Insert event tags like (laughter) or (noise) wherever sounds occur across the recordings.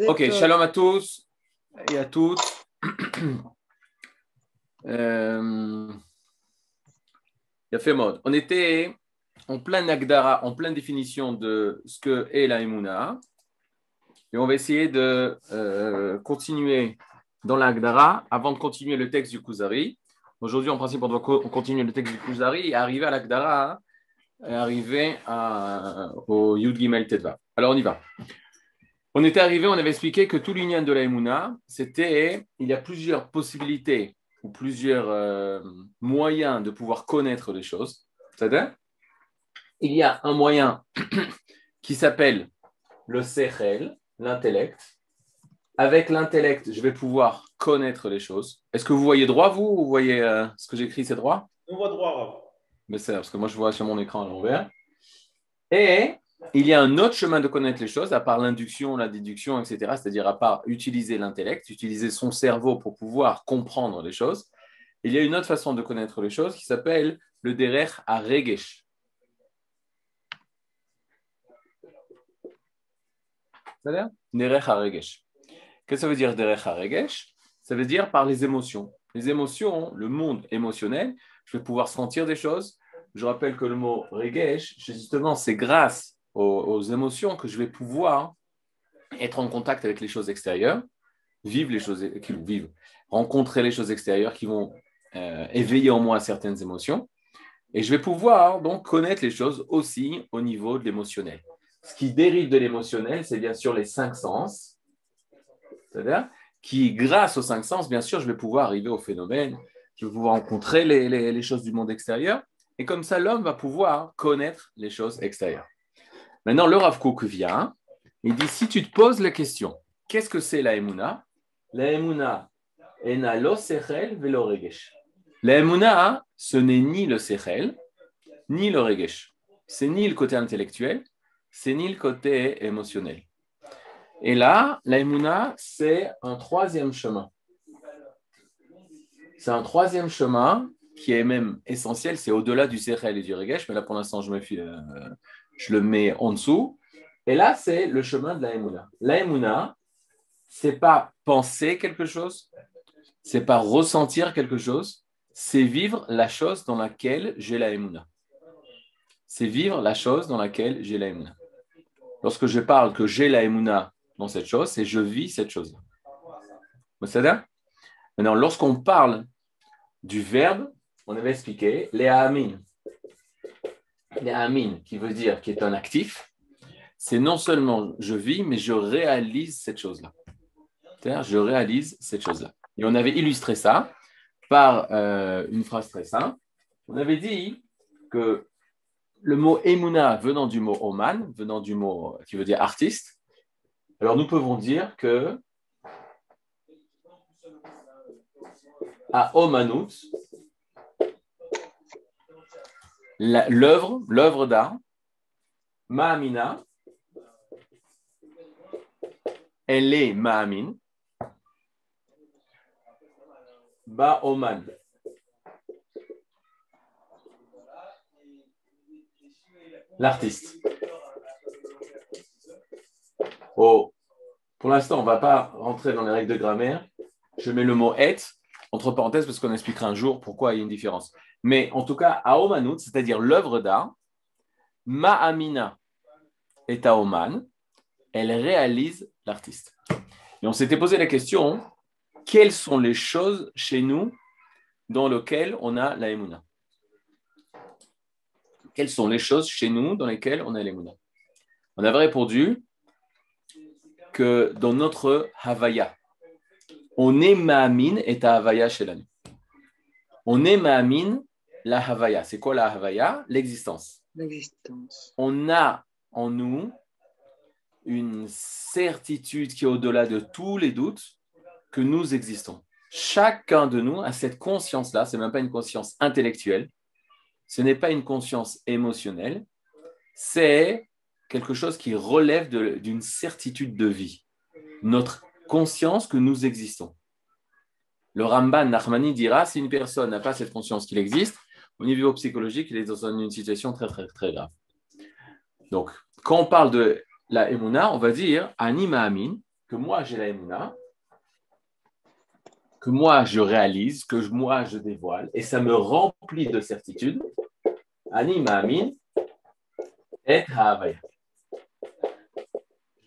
Ok, shalom à tous et à toutes. (clears throat) euh, il a fait mode. On était en plein Agdara, en pleine définition de ce que est la Emouna. Et on va essayer de euh, continuer dans l'Agdara avant de continuer le texte du Kuzari. Aujourd'hui, en principe, on doit continuer le texte du Kuzari et arriver à l'Agdara, arriver à, au Yud Gimel Tedva. Alors, on y va. On était arrivé, on avait expliqué que tout l'union de la Emouna, c'était, il y a plusieurs possibilités ou plusieurs euh, moyens de pouvoir connaître les choses. C'est-à-dire, il y a un moyen (clears throat) qui s'appelle le Sechel, l'intellect. Avec l'intellect, je vais pouvoir connaître les choses. Est-ce que vous voyez droit, vous, vous voyez euh, ce que j'écris, c'est droit? On voit droit. Mais c'est parce que moi, je vois sur mon écran à l'envers. Et il y a un autre chemin de connaître les choses, à part l'induction, la déduction, etc., c'est-à-dire à part utiliser l'intellect, utiliser son cerveau pour pouvoir comprendre les choses. Il y a une autre façon de connaître les choses qui s'appelle le derer à regesh. C'est-à-dire. Qu'est-ce que ça veut dire derer à regesh Ça veut dire par les émotions. Les émotions, le monde émotionnel, je vais pouvoir sentir des choses. Je rappelle que le mot regesh, justement, c'est grâce aux, émotions que je vais pouvoir être en contact avec les choses extérieures, vivre les choses qui vivent, rencontrer les choses extérieures qui vont euh, éveiller en moi certaines émotions. Et je vais pouvoir donc connaître les choses aussi au niveau de l'émotionnel. Ce qui dérive de l'émotionnel, c'est bien sûr les cinq sens. C'est-à-dire qui, grâce aux cinq sens, bien sûr, je vais pouvoir arriver au phénomène, je vais pouvoir rencontrer les, les choses du monde extérieur. Et comme ça, l'homme va pouvoir connaître les choses extérieures. Maintenant, le Rav Kook vient, il dit si tu te poses la question, qu'est-ce que c'est la Emouna? La Emouna, velo regesh. La Emouna, ce n'est ni le sechel, ni le regesh. C'est ni le côté intellectuel, c'est ni le côté émotionnel. Et là, la Emouna, c'est un troisième chemin. C'est un troisième chemin qui est même essentiel, c'est au-delà du sechel et du regesh, mais là pour l'instant je me fie, euh, je le mets en dessous. Et là, c'est le chemin de la Emouna. La Emouna, c'est pas penser quelque chose, c'est pas ressentir quelque chose, c'est vivre la chose dans laquelle j'ai la Emouna. C'est vivre la chose dans laquelle j'ai la Emouna. Lorsque je parle que j'ai la Emouna dans cette chose, c'est je vis cette chose-là. Vous Maintenant, lorsqu'on parle du verbe, on avait expliqué les amin amin, qui veut dire qui est un actif, c'est non seulement je vis, mais je réalise cette chose-là. Je réalise cette chose-là. Et on avait illustré ça par euh, une phrase très simple. On avait dit que le mot emuna venant du mot oman, venant du mot qui veut dire artiste, alors nous pouvons dire que à omanut, l'œuvre, l'œuvre d'art, Ma'amina, elle est Ma'amin, Ba'oman. L'artiste. Oh, pour l'instant, on ne va pas rentrer dans les règles de grammaire. Je mets le mot et entre parenthèses parce qu'on expliquera un jour pourquoi il y a une différence. Mais en tout cas, Aomanut, c'est-à-dire l'œuvre d'art, Ma'amina est Aoman, elle réalise l'artiste. Et on s'était posé la question, quelles sont les choses chez nous dans lesquelles on a la Emouna Quelles sont les choses chez nous dans lesquelles on a l'Emouna On avait répondu que dans notre Havaya, on est Ma'amin et Havaya chez l'année. On est Ma'amin la Havaya. C'est quoi la Havaya? L'existence. L'existence. On a en nous une certitude qui est au-delà de tous les doutes que nous existons. Chacun de nous a cette conscience-là, ce n'est même pas une conscience intellectuelle, ce n'est pas une conscience émotionnelle, c'est quelque chose qui relève d'une certitude de vie, notre conscience que nous existons. Le Ramban Nachmani dira si une personne n'a pas cette conscience qu'il existe, au niveau psychologique, il est dans une situation très, très, très grave. Donc, quand on parle de la Emouna, on va dire Anima Amin, que moi j'ai la Emouna, que moi je réalise, que moi je dévoile, et ça me remplit de certitude. Ani Ma'amin et Havaya.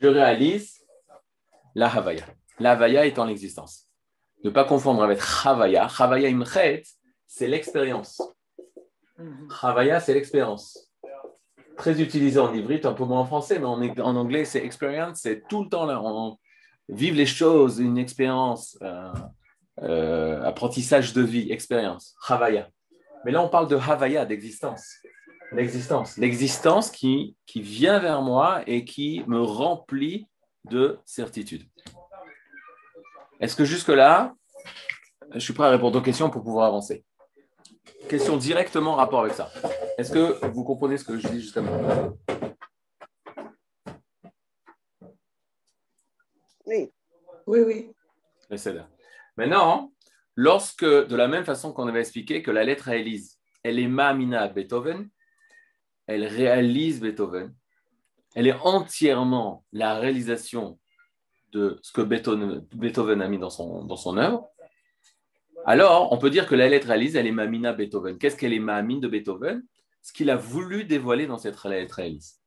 Je réalise la Havaya. La Havaya est en existence. Ne pas confondre avec Havaya. Havaya Imchet, c'est l'expérience. Havaya, c'est l'expérience. Très utilisé en ivrite, un peu moins en français, mais en, anglais, c'est experience, c'est tout le temps là. On, vivre les choses, une expérience, euh, euh, apprentissage de vie, expérience, Havaya. Mais là, on parle de Havaya, d'existence. L'existence. L'existence qui, qui vient vers moi et qui me remplit de certitude. Est-ce que jusque-là, je suis prêt à répondre aux questions pour pouvoir avancer? Question directement en rapport avec ça? Est-ce que vous comprenez ce que je dis justement? Oui. Oui, oui. Maintenant, lorsque, de la même façon qu'on avait expliqué que la lettre à Élise, elle est Mamina à Beethoven, elle réalise Beethoven, elle est entièrement la réalisation de ce que Beethoven, a mis dans son, dans son œuvre, alors on peut dire que la lettre réalise, elle est Mamina Beethoven. Qu'est-ce qu'elle est Mamine de Beethoven? Ce qu'il a voulu dévoiler dans cette lettre réalise.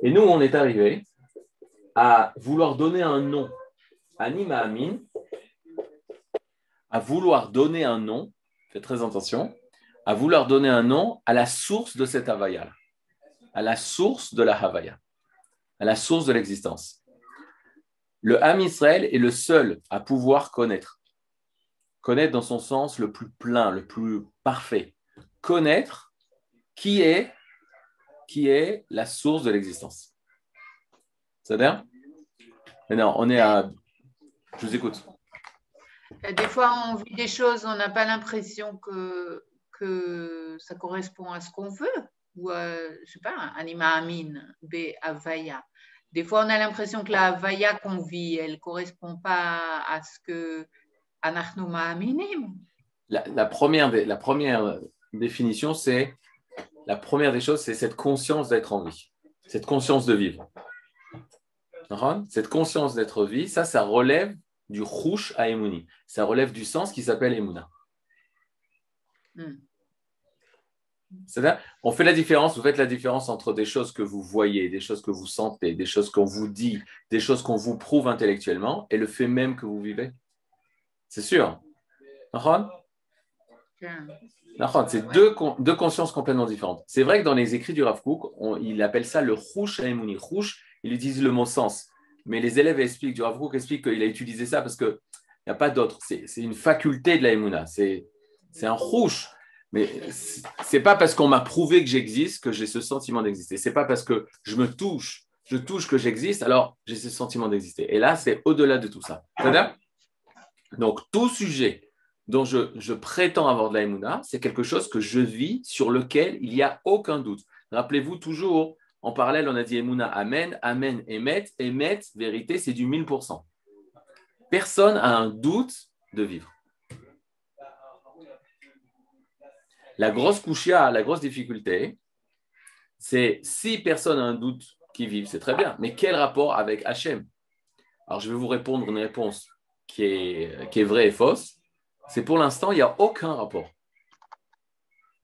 Et nous, on est arrivé à vouloir donner un nom à Nima à vouloir donner un nom, faites très attention, à vouloir donner un nom à la source de cette Havaya, à la source de la Havaya, à la source de l'existence. Le Ham Israël est le seul à pouvoir connaître. Connaître dans son sens le plus plein, le plus parfait. Connaître qui est, qui est la source de l'existence. C'est-à-dire Maintenant, on est à. Je vous écoute. Euh, des fois, on vit des choses, on n'a pas l'impression que, que ça correspond à ce qu'on veut. Ou, euh, je sais pas, Anima Amin, B. Avaya. Des fois, on a l'impression que la Avaya qu'on vit, elle ne correspond pas à ce que. La, la, première, la première définition, c'est la première des choses, c'est cette conscience d'être en vie, cette conscience de vivre. Cette conscience d'être vie, ça, ça relève du rouche à Emouni. Ça relève du sens qui s'appelle Emouna. Hmm. C'est-à-dire, on fait la différence, vous faites la différence entre des choses que vous voyez, des choses que vous sentez, des choses qu'on vous dit, des choses qu'on vous prouve intellectuellement et le fait même que vous vivez. C'est sûr. C'est deux, deux consciences complètement différentes. C'est vrai que dans les écrits du Rav Kook, il appelle ça le rouche à Emouni. Rouche, il utilise le mot sens. Mais les élèves expliquent, du Rav explique qu'il a utilisé ça parce qu'il n'y a pas d'autre. C'est une faculté de la Emouna. C'est un rouge. Mais c'est pas parce qu'on m'a prouvé que j'existe que j'ai ce sentiment d'exister. C'est pas parce que je me touche, je touche que j'existe, alors j'ai ce sentiment d'exister. Et là, c'est au-delà de tout ça. Donc, tout sujet dont je, prétends avoir de la c'est quelque chose que je vis, sur lequel il n'y a aucun doute. Rappelez-vous toujours en parallèle, on a dit Emouna, Amen, Amen, Emet. Emet, vérité, c'est du 1000%. Personne a un doute de vivre. La grosse couchia, la grosse difficulté, c'est si personne a un doute qui vive, c'est très bien. Mais quel rapport avec Hachem? Alors, je vais vous répondre une réponse qui est, qui est vraie et fausse. C'est pour l'instant, il n'y a aucun rapport.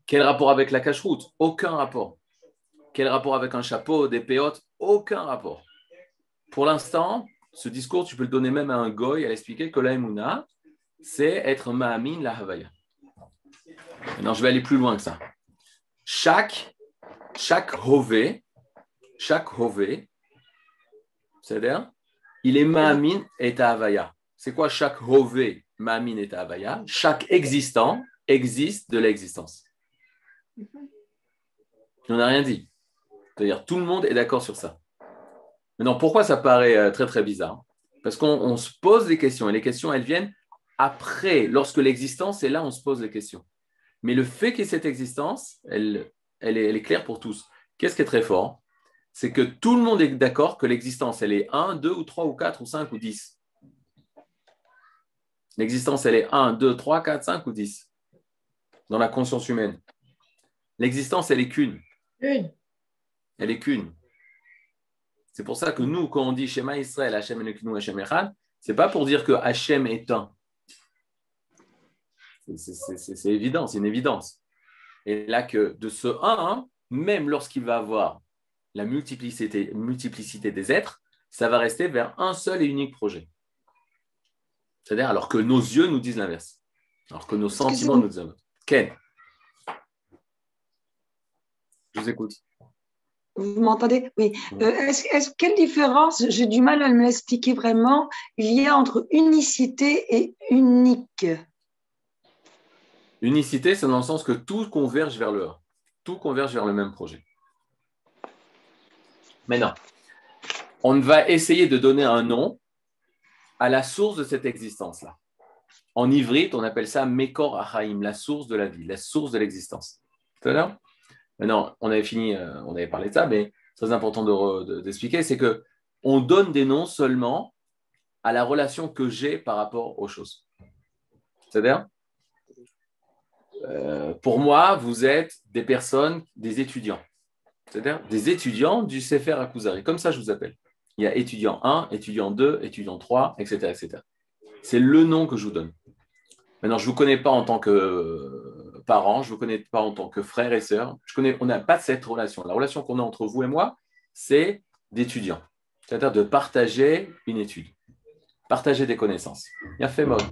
Quel rapport avec la cache-route? Aucun rapport. Quel rapport avec un chapeau, des péotes? Aucun rapport. Pour l'instant, ce discours, tu peux le donner même à un goy, à expliquer que la c'est être ma'amin la Havaya. Maintenant, je vais aller plus loin que ça. Chaque, chaque hové, chaque hové, c'est-à-dire, il est ma'amin et Havaya. C'est quoi chaque hové, ma'amin et Chaque existant existe de l'existence. On n'a rien dit. C'est-à-dire tout le monde est d'accord sur ça. Maintenant, pourquoi ça paraît euh, très très bizarre? Parce qu'on se pose des questions et les questions, elles viennent après, lorsque l'existence est là, on se pose des questions. Mais le fait qu'il y ait cette existence, elle, elle, est, elle est claire pour tous. Qu'est-ce qui est très fort? C'est que tout le monde est d'accord que l'existence, elle est 1, 2 ou 3 ou 4 ou 5 ou 10. L'existence, elle est 1, 2, 3, 4, 5 ou 10 dans la conscience humaine? L'existence, elle est qu'une. Une. Elle est qu'une. C'est pour ça que nous, quand on dit Shema Israël, Hachem Elokinu, Hachem Echad, c'est pas pour dire que Hachem est un. C'est évident, c'est une évidence. Et là, que de ce un, même lorsqu'il va avoir la multiplicité, multiplicité des êtres, ça va rester vers un seul et unique projet. C'est-à-dire, alors que nos yeux nous disent l'inverse. Alors que nos sentiments nous disent l'inverse. Ken Je vous écoute. Vous m'entendez? Oui. Euh, est-ce, quelle différence, j'ai du mal à me l'expliquer vraiment, il y a entre unicité et unique? Unicité, c'est dans le sens que tout converge vers le Tout converge vers le même projet. Maintenant, on va essayer de donner un nom à la source de cette existence-là. En ivrite, on appelle ça Mekor Achaim, la source de la vie, la source de l'existence. Maintenant, on avait fini, euh, on avait parlé de ça, mais très important d'expliquer, c'est que on donne des noms seulement à la relation que j'ai par rapport aux choses. C'est-à-dire, euh, pour moi, vous êtes des personnes, des étudiants. C'est-à-dire des étudiants du Sefer Akuzari. Comme ça, je vous appelle. Il y a étudiant 1, étudiant 2, étudiant 3, etc. etc. C'est le nom que je vous donne. Maintenant, je ne vous connais pas en tant que euh, parent, je ne vous connais pas en tant que frère et sœur. Je connais, on n'a pas cette relation. La relation qu'on a entre vous et moi, c'est d'étudiants. C'est-à-dire de partager une étude, partager des connaissances. A fait mode.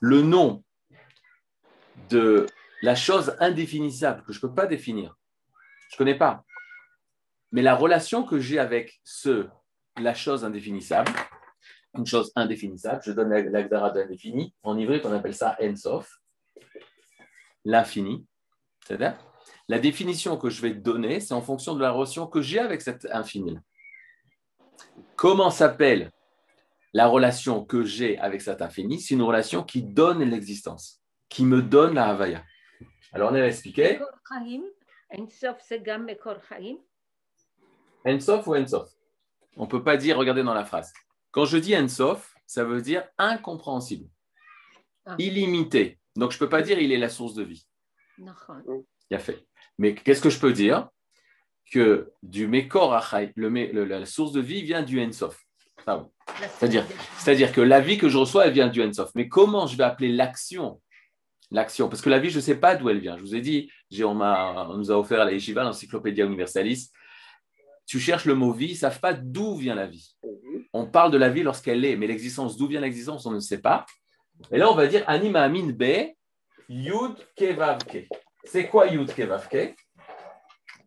Le nom de la chose indéfinissable que je ne peux pas définir, je ne connais pas. Mais la relation que j'ai avec ce la chose indéfinissable, une chose indéfinissable, je donne l'agdara d'indéfini, en ivrite on appelle ça ensof, l'infini, c'est-à-dire la définition que je vais donner, c'est en fonction de la relation que j'ai avec cet infini. Comment s'appelle la relation que j'ai avec cet infini? C'est une relation qui donne l'existence, qui me donne la Havaya. Alors on a expliqué. Ensof, c'est Ensof ou Ensof? On ne peut pas dire, regardez dans la phrase. Quand je dis Ensof, ça veut dire incompréhensible, ah. illimité. Donc je ne peux pas dire il est la source de vie. Il a fait. Mais qu'est-ce que je peux dire? Que du Mekor le, la source de vie vient du Ensof. C'est-à-dire, c'est-à-dire que la vie que je reçois, elle vient du Ensof. Mais comment je vais appeler l'action? L'action, parce que la vie, je ne sais pas d'où elle vient. Je vous ai dit, on, on, nous a offert à la Yeshiva, l'Encyclopédia Universalis, tu cherches le mot vie, ils ne savent pas d'où vient la vie. Mhm. On parle de la vie lorsqu'elle est, mais l'existence, d'où vient l'existence, on ne sait pas. Et là, on va dire anima amin be yud kevavke. C'est quoi yud kevavke?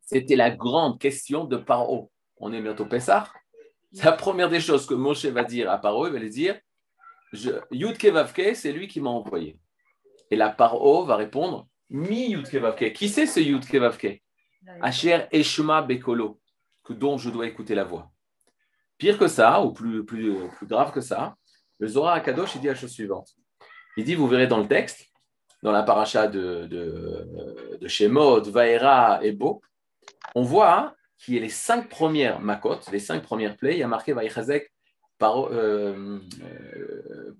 C'était la grande question de Paro. On est bientôt Pessah. C'est la première des choses que Moshe va dire à Paro. Il va lui dire Yud kevavke, c'est lui qui m'a envoyé. Et la Paro va répondre Mi yud kevavke. Qui c'est ce yud kevavke? Asher Eshma Bekolo dont je dois écouter la voix. Pire que ça, ou plus, plus, plus grave que ça, le Zohar Akadosh il dit la chose suivante. Il dit, vous verrez dans le texte, dans la paracha de, de, de Shemot, Vaera et Bo, on voit qu'il y a les cinq premières makot, les cinq premières plaies, il y a marqué Vaïchazek, Paro, euh, euh,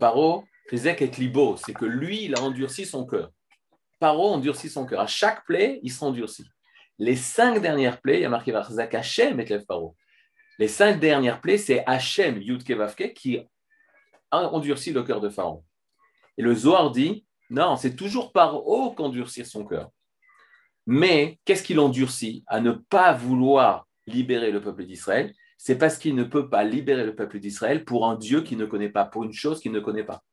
et Libo, c'est que lui, il a endurci son cœur. Paro endurci son cœur. À chaque plaie, il s'endurcit. Les cinq dernières plaies, il y a marqué Varzak Hachem et Paro. Les cinq dernières plaies, c'est Hachem, Yud Vavke, qui a endurci le cœur de Pharaon. Et le Zohar dit non, c'est toujours Paro qu'endurcir son cœur. Mais qu'est-ce qu'il endurcit À ne pas vouloir libérer le peuple d'Israël, c'est parce qu'il ne peut pas libérer le peuple d'Israël pour un Dieu qu'il ne connaît pas, pour une chose qu'il ne connaît pas.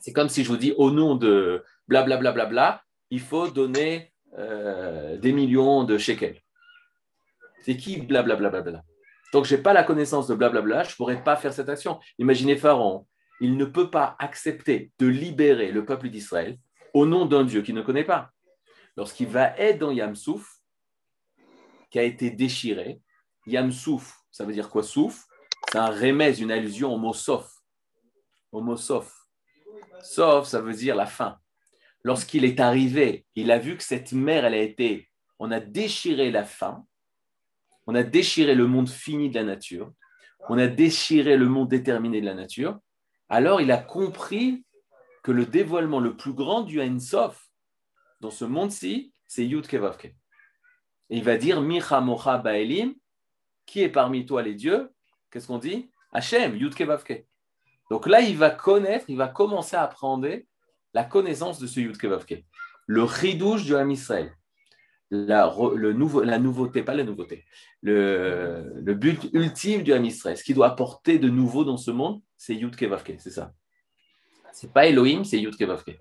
C'est comme si je vous dis au nom de blablabla, bla, bla, bla, il faut donner euh, des millions de shekels. C'est qui blablabla bla, bla. Donc, je n'ai pas la connaissance de blablabla, je ne pourrais pas faire cette action. Imaginez Pharaon, il ne peut pas accepter de libérer le peuple d'Israël au nom d'un Dieu qu'il ne connaît pas. Lorsqu'il va être dans Yamsouf, qui a été déchiré, Yamsouf, ça veut dire quoi souf? C'est un remèze, une allusion au mot sof. Au mot sof. Sof, ça veut dire la fin lorsqu'il est arrivé, il a vu que cette mer, elle a été, on a déchiré la fin, on a déchiré le monde fini de la nature, on a déchiré le monde déterminé de la nature, alors il a compris que le dévoilement le plus grand du Sof dans ce monde-ci, c'est Yud Kevavke. Et il va dire Micha Mocha Baelim, qui est parmi toi les dieux? Qu'est-ce qu'on dit? Hachem, Yudke Vavke. Donc là, il va connaître, il va commencer à apprendre la connaissance de ce Yudke Vavke. Le ridouche du Ham Israël. La, nouveau, la nouveauté, pas la nouveauté, le, but ultime du Ham Israël, ce qu'il doit apporter de nouveau dans ce monde, c'est Yudke Vavke, c'est ça. C'est pas Elohim, c'est Yudke Vavke.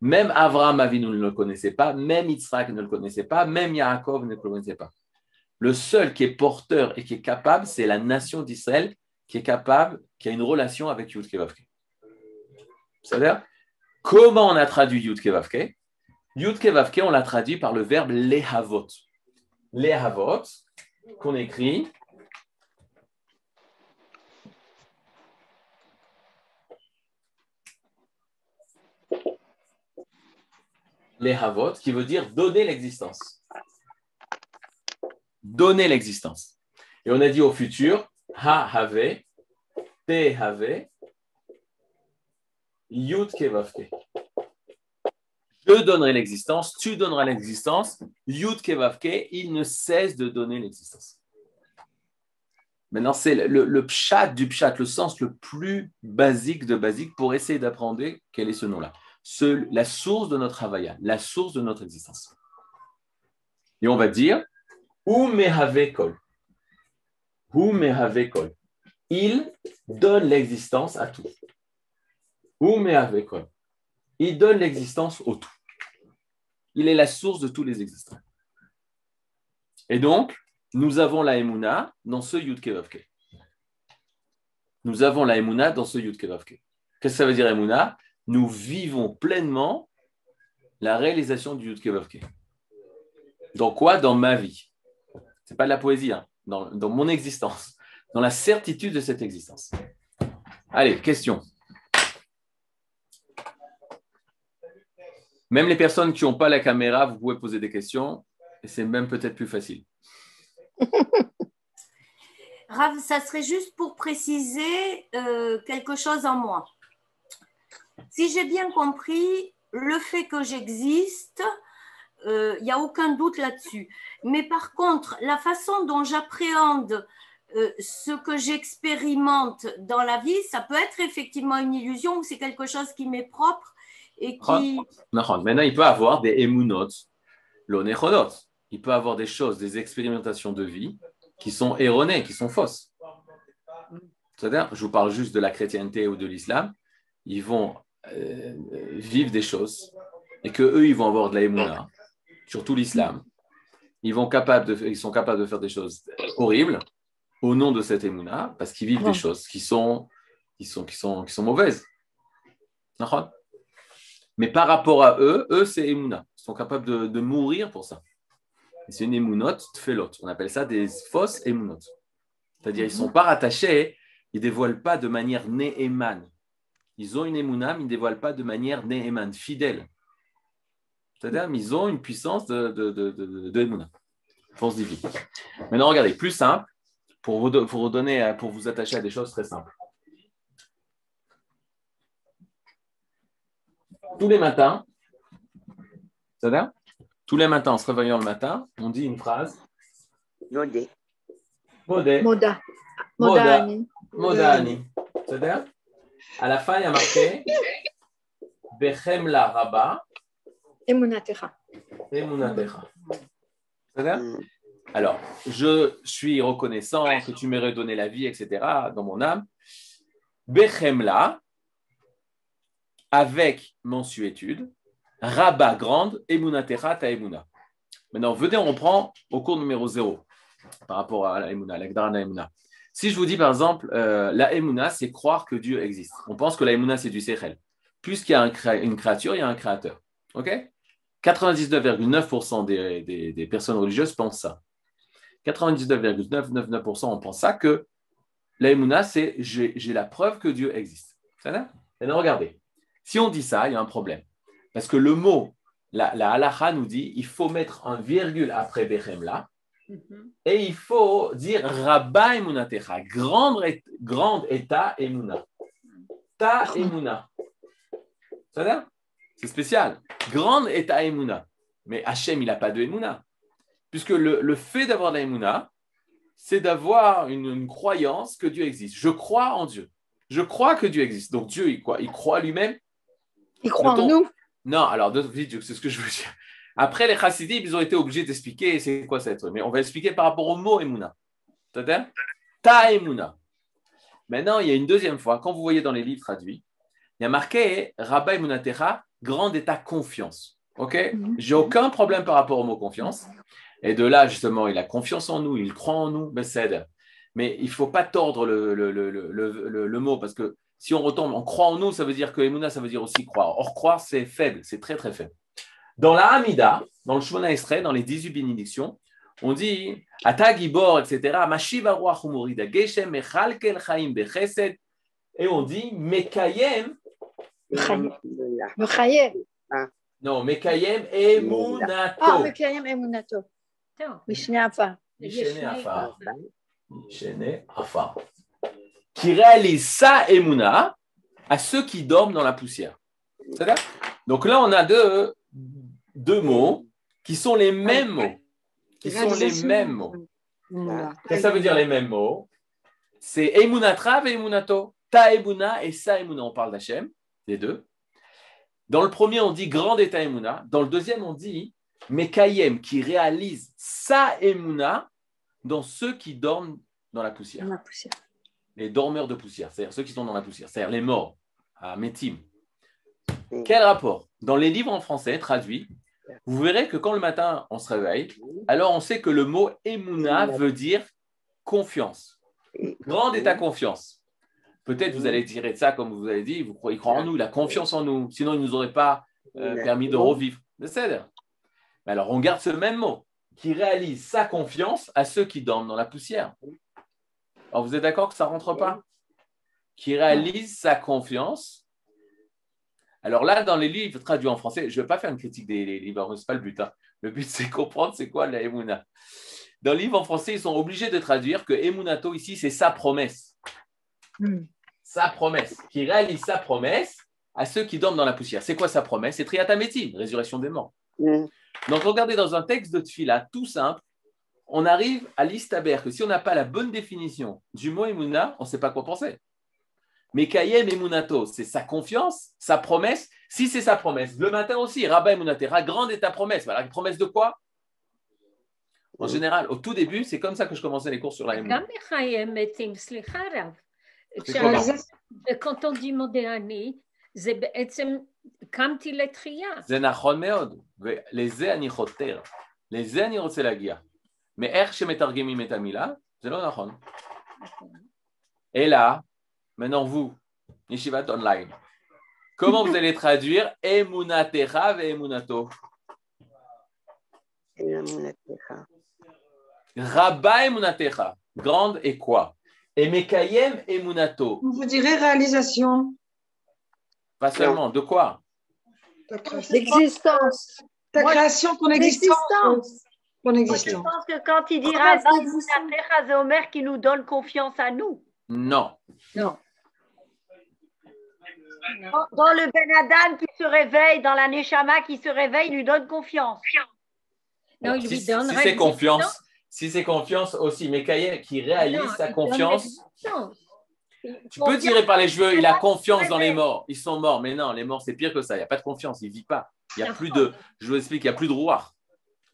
Même Avraham Avinu ne le connaissait pas, même Yitzhak ne le connaissait pas, même Yaakov ne le connaissait pas. Le seul qui est porteur et qui est capable, c'est la nation d'Israël qui est capable, qui a une relation avec Yud Kevavke. C'est-à-dire, comment on a traduit Yud Kevavke on l'a traduit par le verbe lehavot. Lehavot, qu'on écrit les havot, qui veut dire donner l'existence. Donner l'existence. Et on a dit au futur, ha have, te have, yud kevavke. Je donnerai l'existence, tu donneras l'existence, yud kevavke, il ne cesse de donner l'existence. Maintenant, c'est le, le, pshat du pshat, le sens le plus basique de basique pour essayer d'apprendre quel est ce nom-là la source de notre travail, la source de notre existence. Et on va dire, ou kol. kol. Il donne l'existence à tout. Ou kol. Il donne l'existence au tout. Il est la source de tous les existants. Et donc, nous avons la Emouna dans ce Yud Nous avons la Emouna dans ce Yud Qu'est-ce que ça veut dire Emouna? Nous vivons pleinement la réalisation du Yud Dans quoi? Dans ma vie. Ce n'est pas de la poésie, hein. dans mon existence, dans la certitude de cette existence. Allez, question. Même les personnes qui n'ont pas la caméra, vous pouvez poser des questions et c'est même peut-être plus facile. (laughs) Rav, ça serait juste pour préciser euh, quelque chose en moi. Si j'ai bien compris, le fait que j'existe, il euh, n'y a aucun doute là-dessus. Mais par contre, la façon dont j'appréhende euh, ce que j'expérimente dans la vie, ça peut être effectivement une illusion ou c'est quelque chose qui m'est propre et qui... Maintenant, il peut avoir des émounotes, l'onéchonotes. Il peut avoir des choses, des expérimentations de vie qui sont erronées, qui sont fausses. C'est-à-dire, je vous parle juste de la chrétienté ou de l'islam, ils vont euh, vivent des choses et que eux ils vont avoir de la surtout l'islam. Ils, vont de, ils sont capables de faire des choses horribles au nom de cette émouna parce qu'ils vivent des choses qui sont, qui sont, qui sont, qui sont mauvaises. Mais par rapport à eux, eux c'est émouna. Ils sont capables de, de mourir pour ça. C'est une émounote l'autre On appelle ça des fausses émounotes. C'est-à-dire ils ne sont pas rattachés, ils ne dévoilent pas de manière néémane. Ils ont une émouna, mais ils ne dévoilent pas de manière néhéman, fidèle. C'est-à-dire, ils ont une puissance de, de, de, force divine. Maintenant, regardez, plus simple, pour vous attacher à des choses très simples. Tous les matins, c'est-à-dire, tous les matins, en se réveillant le matin, on dit une phrase. Modé. Modé. Moda. Moda. Moda. C'est-à-dire à la fin, il y a marqué Bechem la Rabba. Emunatecha. Emunatecha. Alors, je suis reconnaissant que tu m'aies redonné la vie, etc., dans mon âme. Bechemla, avec mensuétude, Rabba grande, Emunatecha ta Emuna. Maintenant, venez, on prend au cours numéro 0 par rapport à la Emuna, la Emuna. Si je vous dis par exemple, euh, la Emouna, c'est croire que Dieu existe. On pense que la Emouna, c'est du Sechel. Puisqu'il y a une créature, il y a un créateur. OK? 99,9% des, personnes religieuses pensent ça. 99,999% on pense ça que la Emouna, c'est j'ai la preuve que Dieu existe. Maintenant, regardez. Si on dit ça, il y a un problème. Parce que le mot, la, la halacha nous dit, il faut mettre un virgule après là Mhm. Et il faut dire Rabba Emunatecha, grande, grande état Emuna. Ta Emuna. Ça C'est spécial. Grande état Emuna. Mais Hachem, il n'a pas de Emuna. Puisque le, le fait d'avoir la Emuna, c'est d'avoir une, une croyance que Dieu existe. Je crois en Dieu. Je crois que Dieu existe. Donc Dieu, il, quoi, il croit lui-même Il croit en nous. Non, alors, c'est ce que je veux dire. Après, les chassidim, ils ont été obligés d'expliquer c'est quoi ça être. Mais on va expliquer par rapport au mot Emouna. Ta Emouna. Maintenant, il y a une deuxième fois, quand vous voyez dans les livres traduits, il y a marqué Rabba Emunatecha, grande est ta confiance. OK? Mhm. J'ai aucun problème par rapport au mot confiance. Et de là, justement, il a confiance en nous, il croit en nous, ben, c'est. Mais il ne faut pas tordre le, le- le- le mot parce que si on retombe, on croit en nous, ça veut dire que Emouna, ça veut dire aussi croire. Or, croire, c'est faible, c'est très très faible. Dans la Hamida, dans le Shemona Esrei, dans les 18 bénédictions, on dit Atagibor, etc. Mashiva Bechesed. Et on dit Mekayem. Mekayem. Non, Mekayem Emunato. Ah, Mekayem Emunato. Mishne Afa. Mishne Afa. Mishne Afa. Qui réalise sa Emuna à ceux qui dorment dans la poussière. Donc là, on a deux, deux mots qui sont les mêmes mots. Qui sont les mêmes mots. Qu'est-ce que ça veut dire les mêmes mots? C'est Emunatrav et Emunato. Ta Emuna et Sa Emuna. On parle d'Hachem, les deux. Dans le premier, on dit grande est ta Emuna. Dans le deuxième, on dit Mekayem, qui réalise sa Emuna dans ceux qui dorment dans la poussière. Dans la poussière. Les dormeurs de poussière, c'est-à-dire ceux qui sont dans la poussière, c'est-à-dire les morts, à Metim. Quel rapport? Dans les livres en français traduits, vous verrez que quand le matin on se réveille, alors on sait que le mot Emuna veut dire confiance. Grande est ta confiance. Peut-être vous allez tirer de ça, comme vous avez dit, vous croyez en nous, il a confiance en nous, sinon il ne nous aurait pas euh, permis de revivre. C'est Mais alors on garde ce même mot, qui réalise sa confiance à ceux qui dorment dans la poussière. Alors vous êtes d'accord que ça ne rentre pas? Qui réalise sa confiance. Alors là, dans les livres traduits en français, je ne vais pas faire une critique des livres, ce n'est pas le but. hein. Le but, (laughs) c'est comprendre c'est quoi la Emouna. Dans le livre en français, ils sont obligés de traduire que Emunato, ici, c'est sa promesse. Hmm. Sa promesse. Qui réalise sa promesse à ceux qui dorment dans la poussière. C'est quoi sa promesse? C'est Triatamétine, résurrection des morts. Donc, regardez dans un texte de Tfila tout simple, on arrive à l'istaber que si on n'a pas la bonne définition du mot Emouna, on ne sait pas quoi penser. Mais Kayem Emunato, c'est sa confiance, sa promesse. Si c'est sa promesse, le matin aussi, Rabba Emunatera, grande est ta promesse. Voilà, promesse de quoi? En général, au tout début, c'est comme ça que je commençais les cours sur la Emouna. Quand on dit c'est comme מאיך שמתרגמים את המילה, זה לא נכון. אלא, maintenant vous, ישיבת אונליין, comment vous allez traduire (laughs) אמונתך ואמונתו? רבה אמונתך, grande et quoi? Et מקיים אמונתו, Vous direz réalisation. pas seulement, de quoi? Ta création, L'existence. ta Moi, création, ton existence. Moi, je pense que quand il. Munatecha, c'est Omer qui nous donne confiance à nous. Non. Non. Dans, dans le Ben Adam qui se réveille, dans la Neshama qui se réveille, il lui donne confiance. Non, il si, lui si c'est confiance, si c'est confiance aussi, Mekaïem qui réalise Non, sa confiance. Tu peux tirer par les cheveux, il a confiance dans les morts. Ils sont morts, mais non, les morts, c'est pire que ça. Il n'y a pas de confiance, il ne vit pas. Il n'y a plus de, je vous explique, il n'y a plus de rouard.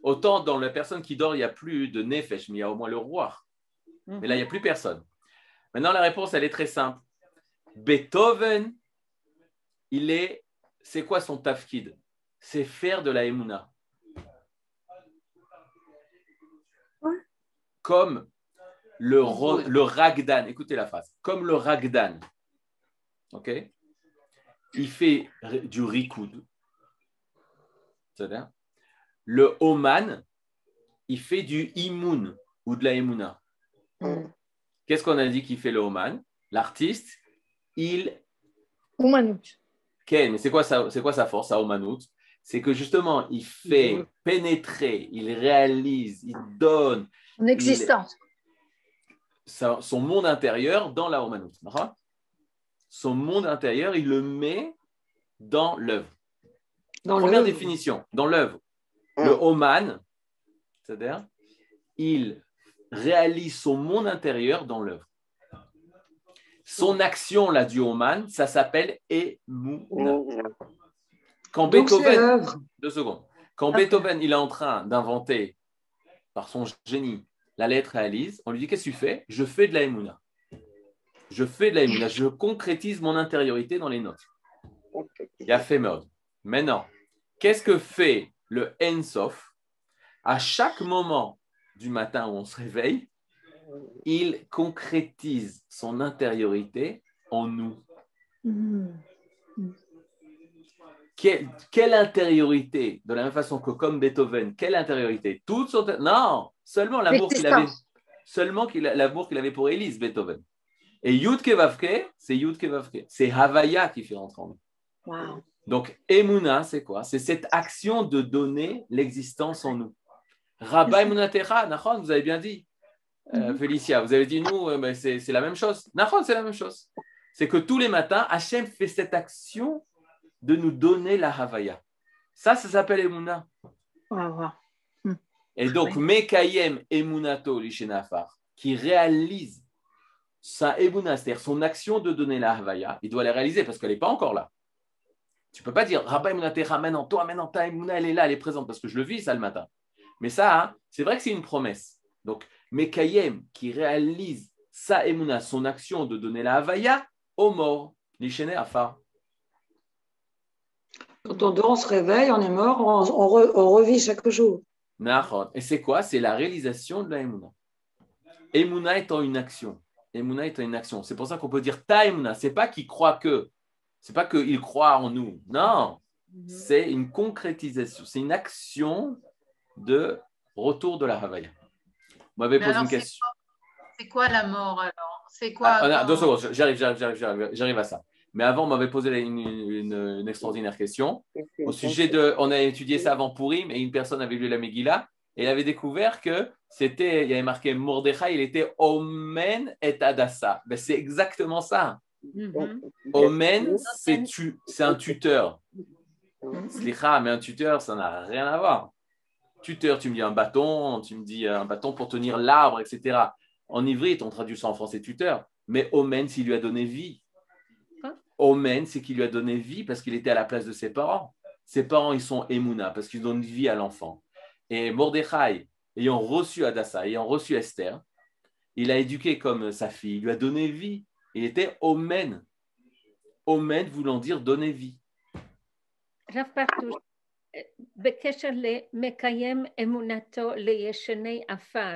Autant dans la personne qui dort, il n'y a plus de nefesh, mais il y a au moins le rouard. Mais là, il n'y a plus personne. Maintenant, la réponse, elle est très simple. Beethoven, il est, c'est quoi son tafkid? C'est faire de la emuna. Comme le, ro- le ragdan, écoutez la phrase, comme le ragdan, ok? Il fait du rikoud, c'est-à-dire le oman, il fait du imoun ou de la emuna. Qu'est-ce qu'on a dit qu'il fait le oman? L'artiste, il Oumanut. Ken, mais c'est quoi, sa- c'est quoi sa force à Omanout C'est que justement, il fait pénétrer, il réalise, il donne En existence. sa- son monde intérieur dans la Omanout. Son monde intérieur, il le met dans l'œuvre. Dans Première définition, dans l'œuvre. Le Oman, c'est-à-dire, il réalise son monde intérieur dans l'œuvre. Son action, la du Oman, ça s'appelle Emouna. Quand Donc c'est Beethoven, deux secondes. Quand. Beethoven, il est en train d'inventer par son génie la lettre à Alice, on lui dit Qu'est-ce que tu fais? Je fais de la Emouna. Je fais de la Emouna. Je concrétise mon intériorité dans les notes. Il a fait mode. Maintenant, qu'est-ce que fait le Ensof À chaque moment du matin où on se réveille, il concrétise son intériorité en nous. Hmm. Quelle, quelle intériorité De la même façon que comme Beethoven, quelle intériorité? Toute son... Non, seulement l'amour qu'il avait, seulement qu'il l'amour qu'il avait pour Élise, Beethoven. Et Yud Kevavke, c'est Yud Kevavke. C'est Havaya qui fait rentrer en nous. Wow. Donc, Emouna, c'est quoi? C'est cette action de donner l'existence en nous. Rabba Emunatecha, Nachon, vous avez bien dit. Euh, Félicia, vous avez dit nous, euh, ben, c'est la même chose. Nachon, c'est la même chose. C'est que tous les matins, Hachem fait cette action de nous donner la Havaya. Ça, ça s'appelle Emouna. Wow. Et donc, Mekayem Emunato Lishenafar, qui réalise sa Emouna, c'est-à-dire son action de donner la Havaya, il doit la réaliser parce qu'elle n'est pas encore là. Tu peux pas dire Rabba Emunatecha, maintenant, toi, maintenant, ta Emouna, elle est là, elle est présente, parce que je le vis ça le matin. Mais ça, hein, c'est vrai que c'est une promesse. Donc, Mekayem, qui réalise sa Emouna, son action de donner la Havaya, au mort, Lishenafar. Quand on dort, on se réveille, on est mort, on, on re- on revit chaque jour. Et c'est quoi? C'est la réalisation de la Emouna. Emouna étant une action. Emouna étant une action. C'est pour ça qu'on peut dire ta Emouna. C'est pas qu'il croit que. C'est pas qu'il croit en nous. Non. C'est une concrétisation. C'est une action de retour de la Havaya. Vous m'avez posé alors, une question. C'est quoi la mort alors? C'est quoi Ah, ah, deux secondes, j'arrive, j'arrive, j'arrive, à ça. Mais avant, on m'avait posé une, une- une extraordinaire question au sujet de. On a étudié ça avant Purim et une personne avait lu la Megillah et elle avait découvert que c'était. Il y avait marqué Mordechai, il était Omen et Adassa. Ben, c'est exactement ça. Mhm. Omen, c'est tu, c'est un tuteur. Slicha, mais un tuteur, ça n'a rien à voir. Tuteur, tu me dis un bâton, tu me dis un bâton pour tenir l'arbre, etc. En ivrite, on traduit ça en français tuteur. Mais Omen, s'il lui a donné vie. Omen, c'est qu'il lui a donné vie parce qu'il était à la place de ses parents. Ses parents, ils sont Emouna parce qu'ils donnent vie à l'enfant. Et Mordechai, ayant reçu Adassa, ayant reçu Esther, il a éduqué comme sa fille, il lui a donné vie. Il était Omen. Omen voulant dire donner vie. רב פרטוש, בקשר למקיים אמונתו לישני עפר,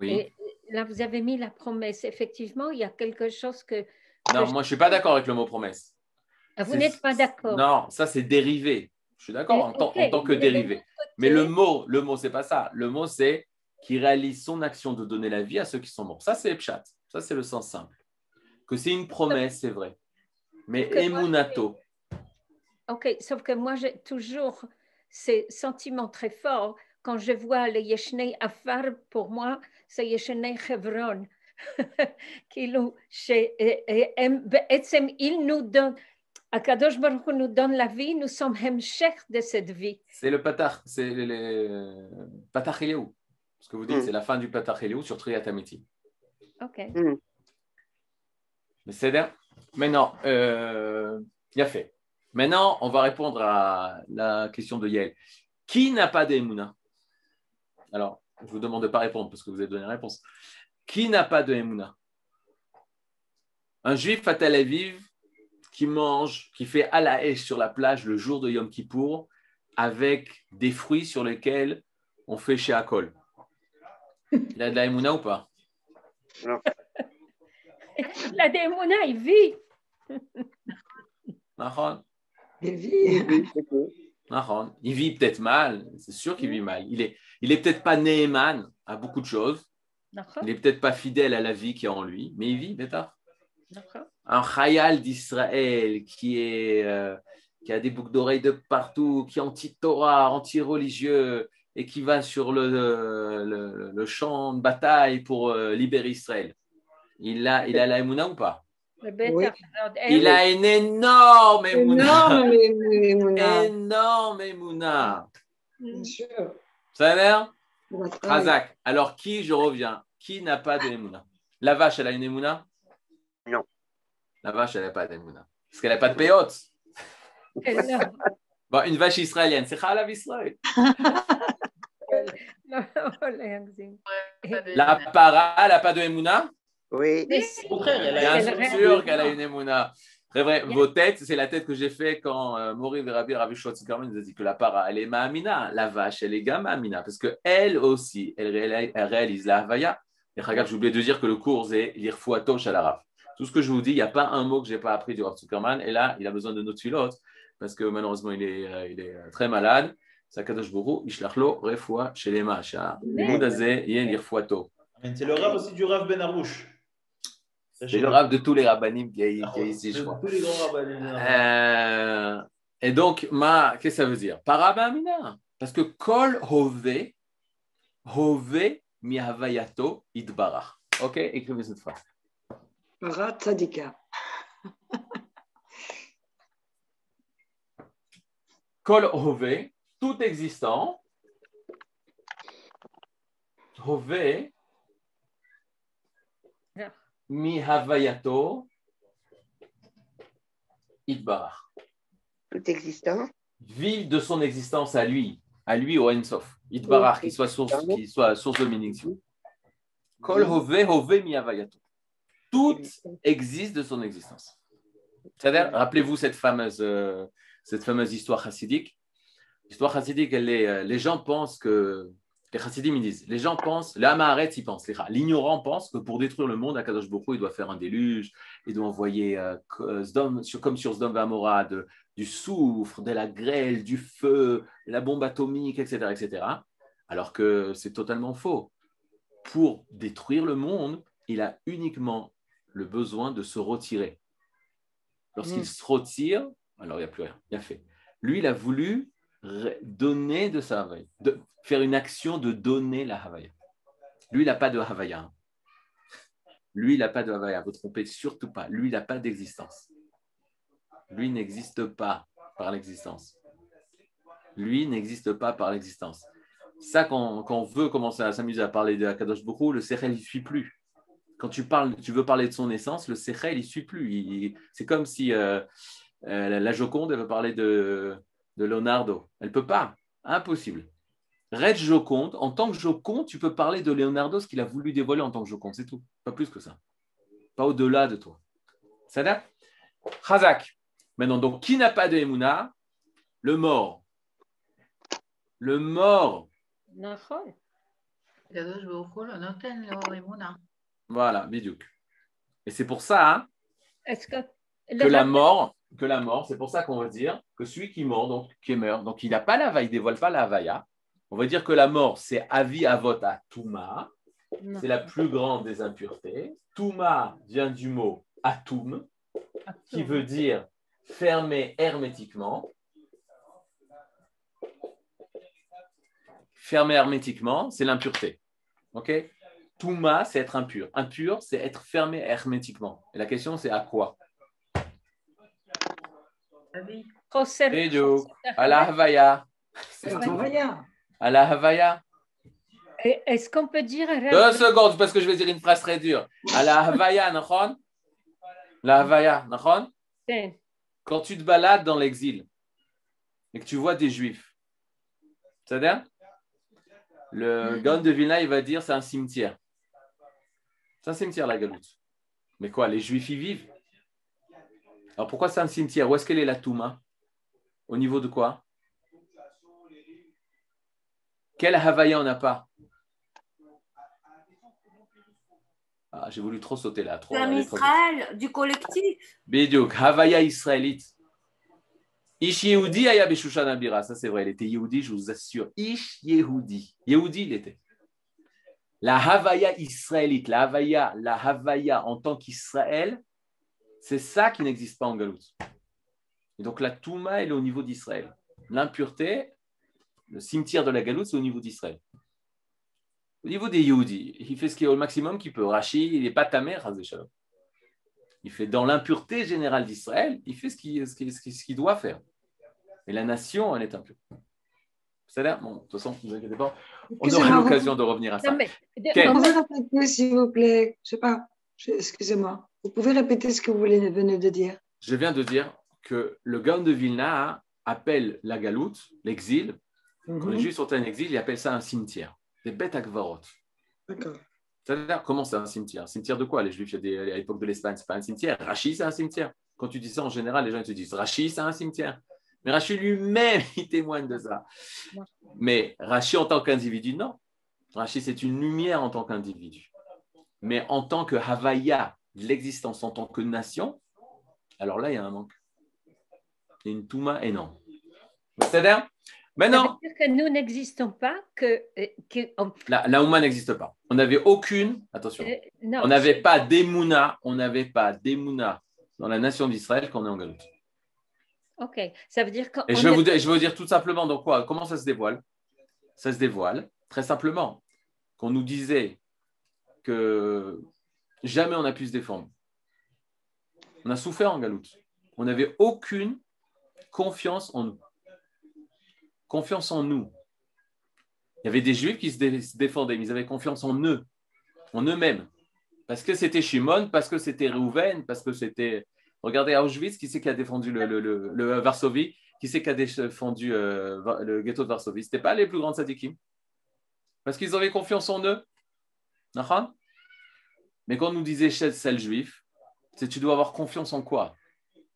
Oui. et là vous avez mis la promesse. Effectivement, il y a quelque chose que Non, moi, je suis pas d'accord avec le mot promesse. Ah, vous C'est- n'êtes pas d'accord. Non, ça, c'est dérivé. Je suis d'accord en, Mais, tant- ok, en tant que mais de dérivé. l'autre Mais côté- le mot, le mot, c'est pas ça. Le mot, c'est qui réalise son action de donner la vie à ceux qui sont morts. Ça, c'est Pshat. Ça, c'est le sens simple. que c'est une promesse, c'est vrai. Mais Emunato. Ok, sauf que moi, j'ai toujours ces sentiments très forts. Quand je vois les Yeshnei Afar, pour moi, c'est Yeshnei Hebron. (laughs) il nous donne, Akadosh Baruch nous donne la vie, nous sommes Hemshech de cette vie. C'est le Patach, c'est le Patach Ce que vous dites, mm. c'est la fin du Patach sur Triatamiti. Ok. Mm bien. Maintenant, euh, a fait. Maintenant, on va répondre à la question de Yael. Qui n'a pas d'Emouna Alors, je vous demande de ne pas répondre parce que vous avez donné la réponse. Qui n'a pas de Un juif à Tel Aviv qui mange, qui fait à la hache sur la plage le jour de Yom Kippour avec des fruits sur lesquels on fait chez Akol. Il a de la ou pas? La (laughs) démona, (laughs) il vit. Nahon Il vit. Nahon. Il vit peut-être mal, c'est sûr qu'il vit mal. Il est, il est peut-être pas Néhéman à beaucoup de choses. Il est peut-être pas fidèle à la vie qui est en lui, mais il vit, bêta. Un Khayal d'Israël qui, est, euh, qui a des boucles d'oreilles de partout, qui est anti-Torah, anti-religieux et qui va sur le, le, le champ de bataille pour euh, libérer Israël. Il a, il a la Emouna ou pas. Il a une énorme Emouna. Énorme Emouna. Ça a l'air Razak. Alors, qui, je reviens, qui n'a pas de Emouna La vache, elle a une Emouna Non. La vache, elle n'a pas d'Emouna. Parce qu'elle n'a pas de péote. bon, une vache israélienne, c'est Chalav Israël. La para, elle n'a pas de Emouna oui. Au contraire, elle a sûr qu'elle a une émouna. Très vrai, vos têtes, c'est la tête que j'ai fait quand euh, Maury Verabi Ravichot Sikarman nous a dit que la para, elle est Mahamina, la vache, elle est Gamamina, parce qu'elle aussi, elle réalise, elle réalise la Havaya. Et regarde, j'ai oublié de dire que le cours est l'Irfouato Shalaraf. Tout ce que je vous dis, il n'y a pas un mot que je n'ai pas appris du Rav Zuckerman, et là, il a besoin de notre filote, parce que malheureusement, il est, euh, il est euh, très malade. Sakadosh Bourou, Ishlachlo, Refoua, Shelema, Shah. Moudazé, Yen Irfouato. C'est le rave aussi du Rav Ben Arouche. C'est le rave de tous les rabbinim qui est ici, je crois. Tous les grands rabbins. Euh, et donc, ma, qu'est-ce que ça veut dire? Parabamina. Parce que kol hove, hove mi havayato idbarach. Ok, écrivez cette phrase. Para tzadika. (laughs) Kol hove, tout existant. Hove mi havayato idbarach. Tout existant. Vive de son existence à lui, à lui au Ensof. Idbarach, qu'il soit source, qu'il soit source de bénédiction. Kol hove hove mi havayato. Tout existe de son existence. C'est-à-dire, rappelez-vous cette fameuse, euh, cette fameuse histoire chassidique. L'histoire chassidique, elle est, euh, les gens pensent que, les chassidim ils disent, les gens pensent, les Amaharetz ils pensent, l'ignorant pense que pour détruire le monde, Akadosh Hu, il doit faire un déluge, il doit envoyer, euh, sur- comme sur Vamora, de- du soufre, de la grêle, du feu, la bombe atomique, etc., etc. Alors que c'est totalement faux. Pour détruire le monde, il a uniquement le besoin de se retirer. Lorsqu'il Mm. se retire, alors il n'y a plus rien, il a fait. Lui, il a voulu donner de sa Havaya, de faire une action de donner la Havaya. Lui, il n'a pas de Havaya. hein. Lui, il n'a pas de Havaya, vous trompez surtout pas. Lui, il n'a pas d'existence. Lui n'existe pas par l'existence. Lui n'existe pas par l'existence. Ça, quand, quand on veut commencer à s'amuser à parler de Akadosh Boko, le Sechel, il ne suit plus. Quand tu, parles, tu veux parler de son essence, le Sechel, il ne suit plus. C'est comme si euh, euh, la Joconde, elle veut parler de, de Leonardo. Elle peut pas. Impossible. Red Joconde, en tant que Joconde, tu peux parler de Leonardo, ce qu'il a voulu dévoiler en tant que Joconde, c'est tout. Pas plus que ça. Pas au-delà de toi. Ça date? Chazak. Maintenant, donc, qui n'a pas de Emouna? Le mort. Le mort. Voilà, Bidouk. Et c'est pour ça hein, que la mort, que la mort. C'est pour ça qu'on va dire que celui qui meurt, donc qui meurt, donc il n'a pas la vaille, il dévoile pas la vaïa. Hein. On va dire que la mort, c'est avi avot à Touma. C'est la plus grande des impuretés. Touma vient du mot atum, qui veut dire fermé hermétiquement. Fermé hermétiquement, c'est l'impureté. OK? Touma, c'est être impur. Impur, c'est être fermé hermétiquement. Et la question, c'est à quoi? חוסר... בדיוק. חוסר À la Havaya. C'est Havaya. À la Havaya. Et Est-ce qu'on peut dire Deux secondes, parce que je vais dire une phrase très dure. À la Havaya, Nachon La Havaya, Nachon כן. Quand tu te balades dans l'exil et que tu vois des juifs, c'est-à-dire Le Gaon de Vilna, il va dire c'est un cimetière. C'est un cimetière, la galoute. Mais quoi, les juifs y vivent Alors pourquoi c'est un cimetière? Où est-ce qu'elle est la Touma? Au niveau de quoi? Quel Havaya on n'a pas? Ah, J'ai voulu trop sauter là. Trop. Israël du collectif. Bidiouk, Havaya israélite. Ish Yehudi aya beshushan abira. Ça, c'est vrai. Il était Yehudi, je vous assure. Ish Yehudi. Yehudi, il était. La Havaya israélite, la Havaya, la Havaya en tant qu'Israël, c'est ça qui n'existe pas en Galoute. Et donc la Touma, elle est au niveau d'Israël. L'impureté, le cimetière de la Galoute, c'est au niveau d'Israël. Au niveau des Yehudi, il fait ce qu'il est au maximum qu'il peut. Rashi, il n'est pas ta mère. Il fait dans l'impureté générale d'Israël, il fait ce qu'il doit faire. Et la nation, elle est impure. C'est-à-dire, bon, de toute façon, ne vous inquiétez pas, on aura vous- l'occasion de revenir à ça. Non, mais Quel- Vous non, répéter, s'il vous plaît? Je sais pas. Excusez-moi. Vous pouvez répéter ce que vous venez de dire. Je viens de dire que le Gaon de Vilna appelle la galoute, l'exil, quand les Mhm. Juifs sont en exil, ils appellent ça un cimetière, des bêtes akvarot. D'accord. C'est-à-dire, comment c'est un cimetière? Un cimetière de quoi Les Juifs, il y a des- à l'époque de l'Espagne, c'est pas un cimetière. Rachi, c'est un cimetière. Quand tu dis ça, en général, les gens ils te disent Rachi, c'est un cimetière. Mais Rachi lui-même, (laughs) il témoigne de ça. Mais Rachi en tant qu'individu, non. Rachi, c'est une lumière en tant qu'individu. Mais en tant que Havaya, l'existence en tant que nation, alors là, il y a un manque. Il y a une Touma énorme. C'est-à-dire, ça maintenant, veut dire que nous n'existons pas, que, euh, que la, la Ouma n'existe pas. On n'avait aucune, attention, euh, non, on n'avait pas d'Emouna, on n'avait pas d'Emouna dans la nation d'Israël quand on est en Galoute. Ok, ça veut dire qu'on Et je vais, vous, dire- je vais vous dire tout simplement donc quoi, comment ça se dévoile? Ça se dévoile très simplement qu'on nous disait que jamais on n'a pu se défendre. On a souffert en Galoute. On n'avait aucune confiance en nous. Confiance en nous. Il y avait des Juifs qui se, dé- se défendaient, mais ils avaient confiance en eux, en eux-mêmes. Parce que c'était Shimon, parce que c'était Reuven, parce que c'était. Regardez Auschwitz, qui c'est qui a défendu le, Varsovie? Qui c'est qui a défendu euh, le ghetto de Varsovie? Ce pas les plus grands sadikim. Parce qu'ils avaient confiance en eux. Nachan Mais quand on nous disait celle juif, c'est tu dois avoir confiance en quoi?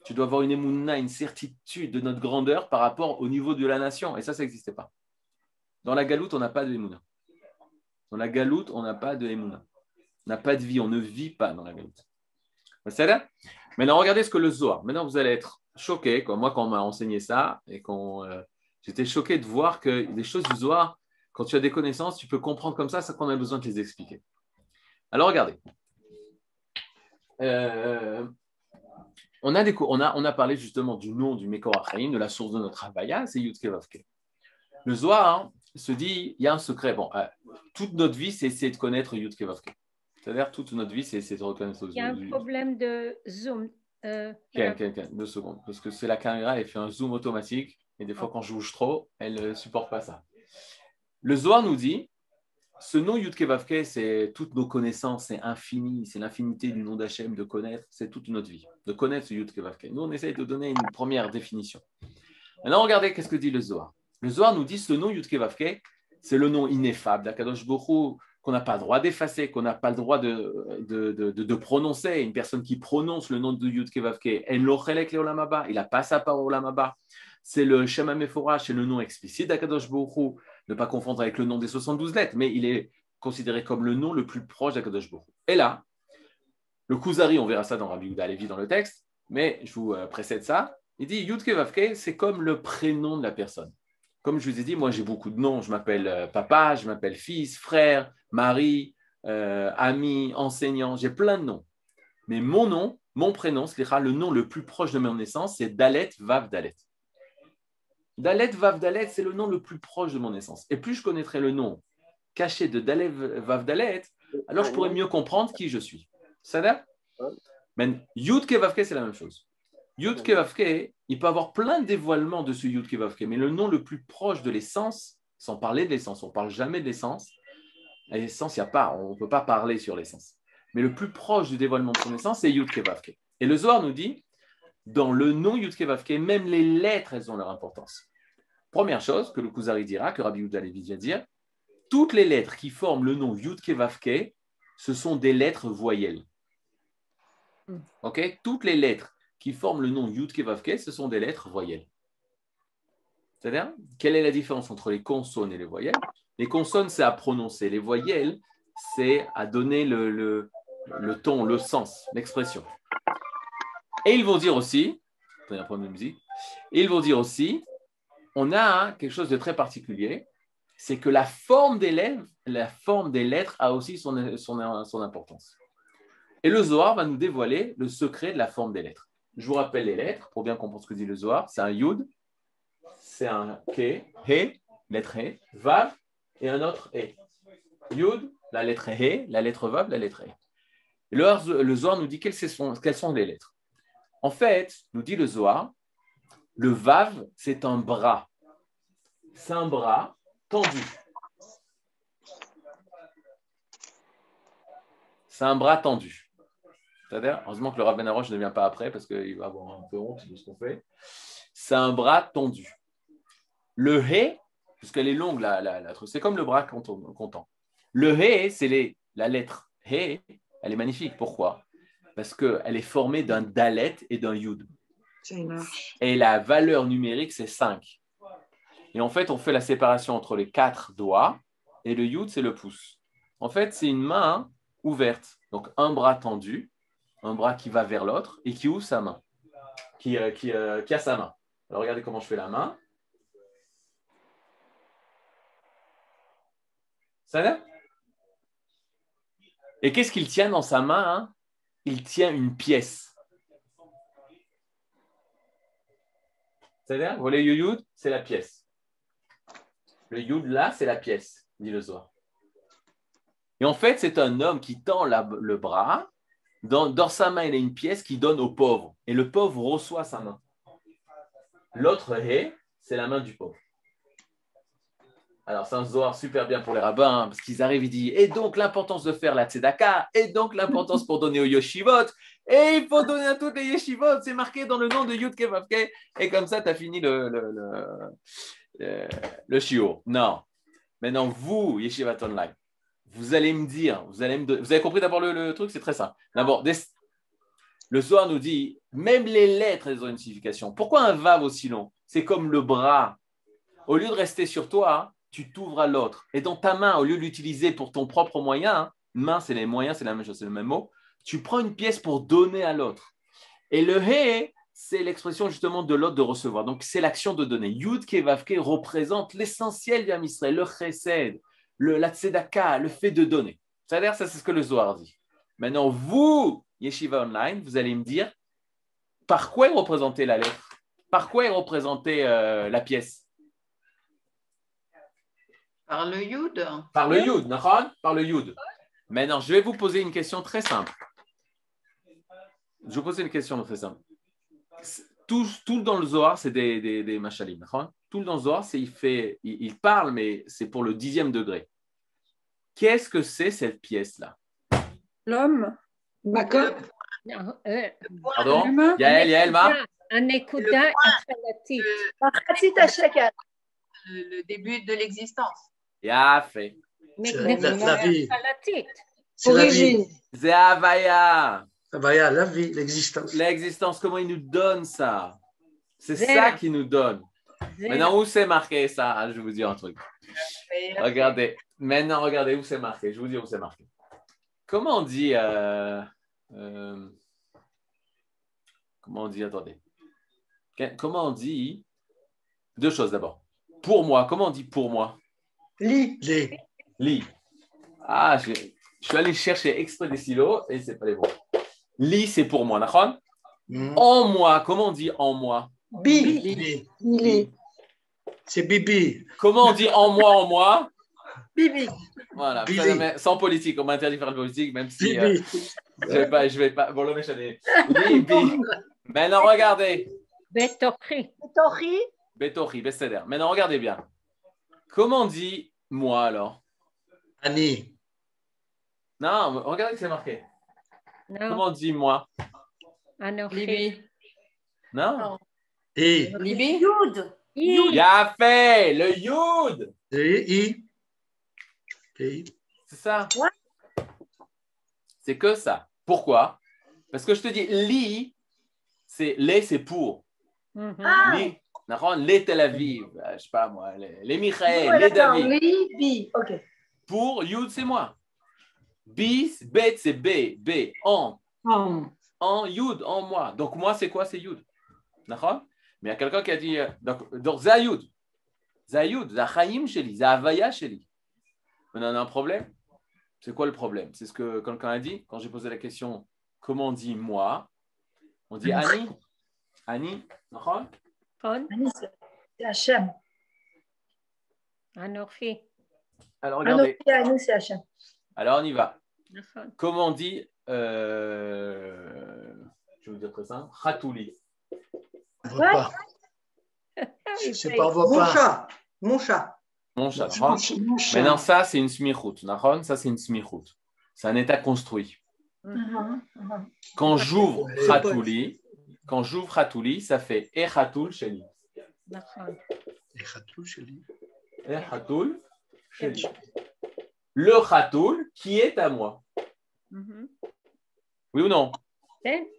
Tu dois avoir une émouna, une certitude de notre grandeur par rapport au niveau de la nation. Et ça, ça n'existait pas. Dans la galoute, on n'a pas de émouna. Dans la galoute, on n'a pas de émouna. On n'a pas de vie, on ne vit pas dans la galoute. Maintenant, regardez ce que le Zohar. Maintenant, vous allez être choqués, comme moi, quand on m'a enseigné ça, et quand euh, j'étais choqué de voir que des choses du Zohar, quand tu as des connaissances, tu peux comprendre comme ça, ça qu'on a besoin de les expliquer. Alors, regardez. Euh, on, a des, co- on, a, on a parlé justement du nom du Mekor Achaim, de la source de notre Havaya, c'est Yudke Vavke. Le Zohar hein, se dit, il y a un secret. Bon, euh, toute notre vie, c'est essayer de connaître Yudke Vavke. C'est-à-dire, toute notre vie, c'est essayer de reconnaître il y a un problème de zoom. euh, deux secondes. Parce que c'est la caméra, elle fait un zoom automatique. Et des fois, quand je bouge trop, elle ne supporte pas ça. Le Zohar nous dit ce nom Yudke Vavke, c'est toutes nos connaissances, c'est infini, c'est l'infinité du nom d'Hachem, de connaître, c'est toute notre vie, de connaître ce Yudke Vavke. Nous, on essaye de donner une première définition. Maintenant, regardez qu'est-ce que dit le Zohar. Le Zohar nous dit ce nom Yudke Vavke, c'est le nom ineffable d'Akadosh Borou, qu'on n'a pas le droit d'effacer, qu'on n'a pas le droit de, de, de, prononcer. Une personne qui prononce le nom de Yudke Vavke, En il n'a pas sa part au olam haba. C'est le Shema Mephora, c'est le nom explicite d'Akadosh Borou, ne pas confondre avec le nom des 72 lettres, mais il est considéré comme le nom le plus proche d'Akadosh. Et là, le Kuzari, on verra ça dans Rabbi Yehuda Levi dans le texte, mais je vous euh, précède ça. Il dit Yudke Vavke, c'est comme le prénom de la personne. Comme je vous ai dit, moi j'ai beaucoup de noms. Je m'appelle euh, papa, je m'appelle fils, frère, mari, euh, ami, enseignant. J'ai plein de noms. Mais mon nom, mon prénom, c'est le nom le plus proche de mon naissance, c'est Dalet Vav Dalet. Dalet Vav Dalet, c'est le nom le plus proche de mon naissance. Et plus je connaîtrai le nom caché de Dalet Vav Dalet, alors je pourrais mieux comprendre qui je suis. Ça va? Mais Yud Vavke, c'est la même chose. Yud Vavke, il peut avoir plein de dévoilements de ce Yud Vavke, mais le nom le plus proche de l'essence, sans parler de l'essence, on ne parle jamais de l'essence. L'essence, il n'y a pas, on ne peut pas parler sur l'essence. Mais le plus proche du dévoilement de son essence, c'est Yud Vavke. Et le Zohar nous dit, dans le nom Yud Vavke, même les lettres, elles ont leur importance. Première chose que le Kuzari dira, que Rabbi Yehuda Levi vient dire, toutes les lettres qui forment le nom Yud Vavke, ce sont des lettres voyelles. Ok? Toutes les lettres qui forment le nom Yud Vavke, ce sont des lettres voyelles. C'est-à-dire, quelle est la différence entre les consonnes et les voyelles? Les consonnes, c'est à prononcer. Les voyelles, c'est à donner le, le, le ton, le sens, l'expression. Et ils vont dire aussi, ils vont dire aussi, on a quelque chose de très particulier, c'est que la forme des lettres, la forme des lettres a aussi son, son, son importance. Et le Zohar va nous dévoiler le secret de la forme des lettres. Je vous rappelle les lettres pour bien comprendre ce que dit le Zohar. C'est un Yud, c'est un Ke, He, lettre He, Vav et un autre He. Yud, la lettre He, la lettre Vav, la lettre He. Le, le Zohar nous dit quelles sont, quelles sont les lettres. En fait, nous dit le Zohar, le Vav, c'est un bras. c'est un bras tendu. C'est un bras tendu. C'est-à-dire, heureusement que le Rav Ben Arosh ne vient pas après parce qu'il va avoir un peu honte de ce qu'on fait. C'est un bras tendu. Le hé, puisqu'elle est longue, la, la, la c'est comme le bras content. Le hé, c'est la lettre hé, elle est magnifique. Pourquoi? Parce qu'elle est formée d'un dalet et d'un yud. Et la valeur numérique, c'est 5. Et en fait, on fait la séparation entre les quatre doigts et le yud, c'est le pouce. En fait, c'est une main ouverte. Donc, un bras tendu, un bras qui va vers l'autre et qui ouvre sa main, qui, euh, qui, euh, qui a sa main. Alors, regardez comment je fais la main. Ça va? Et qu'est-ce qu'il tient dans sa main hein? Il tient une pièce. C'est-à-dire, vous voyez c'est la pièce. Le yud là, c'est la pièce, dit le Zohar. Et en fait, c'est un homme qui tend le bras. Dans, dans sa main, il a une pièce qui donne au pauvre. Et le pauvre reçoit sa main. L'autre hé, c'est la main du pauvre. Alors, c'est un Zohar super bien pour les rabbins, hein, parce qu'ils arrivent, ils disent, et donc l'importance de faire la tzedaka, et donc l'importance pour donner aux yeshivot, et il faut donner à toutes les yeshivot, c'est marqué dans le nom de Yud Kevavke, et comme ça, tu as fini le, le, le, le. Non. Maintenant, vous, Yeshivat Online, vous allez me dire, vous, allez me don- vous avez compris d'abord le, le truc, c'est très simple. D'abord, le Zohar nous dit, même les lettres, elles ont une signification. Pourquoi un vav aussi long? C'est comme le bras. Au lieu de rester sur toi, tu t'ouvres à l'autre. Et dans ta main, au lieu de l'utiliser pour ton propre moyen, hein, main, c'est les moyens, c'est la même chose, c'est le même mot, tu prends une pièce pour donner à l'autre. Et le hé, c'est l'expression justement de l'autre de recevoir. Donc, c'est l'action de donner. Yud Kevavke représente l'essentiel d'Yam Israël, le chesed, le, la tzedaka, le fait de donner. C'est-à-dire, ça, c'est ce que le Zohar dit. Maintenant, vous, Yeshiva Online, vous allez me dire par quoi est représentée la lettre? Par quoi est représentée euh, la pièce? Par le Yud. Par le Yud, Nahon Par le Yud. Maintenant, je vais vous poser une question très simple. Je vais vous poser une question très simple. Tout, tout dans le Zohar, c'est des, des, machalim. Tout dans le Zohar, c'est il, fait, il, parle, mais c'est pour le dixième degré. Qu'est-ce que c'est cette pièce-là? L'homme. Pardon? Yael, Yael, Ma? Un Le début de l'existence. Ya fait. Mais C'est la- la vie. C'est la vie. C'est Havaya. La vie, l'existence. L'existence, comment il nous donne ça? C'est ça qu'il nous donne. Maintenant, où c'est marqué ça? Ah, Je vais vous dire un truc. Regardez. Maintenant, regardez où c'est marqué. Je vais vous dire où c'est marqué. Comment on dit euh, euh, Comment on dit Attendez. Comment on dit Deux choses d'abord. Pour moi, comment on dit pour moi? Lit. Les, Lit. Ah, je, je suis allé chercher exprès des silos et c'est pas les bons. Lit, c'est pour moi, d'accord? Hmm, En moi, comment on dit en moi? Bi. Lit. C'est Bibi. Comment on dit en moi, en moi? Bibi. Voilà, Bibi. sans politique, on m'a interdit de faire de politique, même si euh, Bibi. je vais pas, je vais pas. Bon, le méchant est- Bibi. Maintenant, regardez. Betochi. Tori. Betori, Besteder. Maintenant, regardez bien. Comment on dit moi alors Annie. Non, regardez que c'est marqué. Non, Comment on dit moi Anochi. Non Et, Libé Yud. Yud. Y'a fait le Yud I. C'est ça C'est que ça. Pourquoi? Parce que je te dis, li, c'est les, c'est pour. Mhm. Les, d'accord les Tel Aviv, euh, je sais pas moi, les, Michael, les David. Li, bi. OK. Pour Yud, c'est moi. Bis, Bet, c'est B, B, en, en Yud, en moi. Donc moi, c'est quoi C'est Yud? D'accord Mais il y a quelqu'un qui a dit, euh, donc, donc c'est Yud. C'est Yud, c'est Chaim Sheli, c'est Havaya Sheli. On en a un problème? C'est quoi le problème? C'est ce que quelqu'un a dit quand j'ai posé la question, comment on dit moi? On dit d'accord Kon. Annie, c'est Hachem. Anourfi. Alors, regardez. c'est Hachem. Alors, on y va. Comment dit, euh, je vais vous dire très simple, Khatouli. Repas. C'est pas Mon chat. Mon chat. Mon chat. Maintenant, ça, c'est une smichout. Ça, c'est une smichout. C'est un état construit. Quand j'ouvre Khatouli, quand j'ouvre Hatouli, ça fait Echatoul Sheli. Echatoul Sheli. Echatoul Sheli. Le Hatoul qui est à moi. Mhm. Oui ou non? Eh?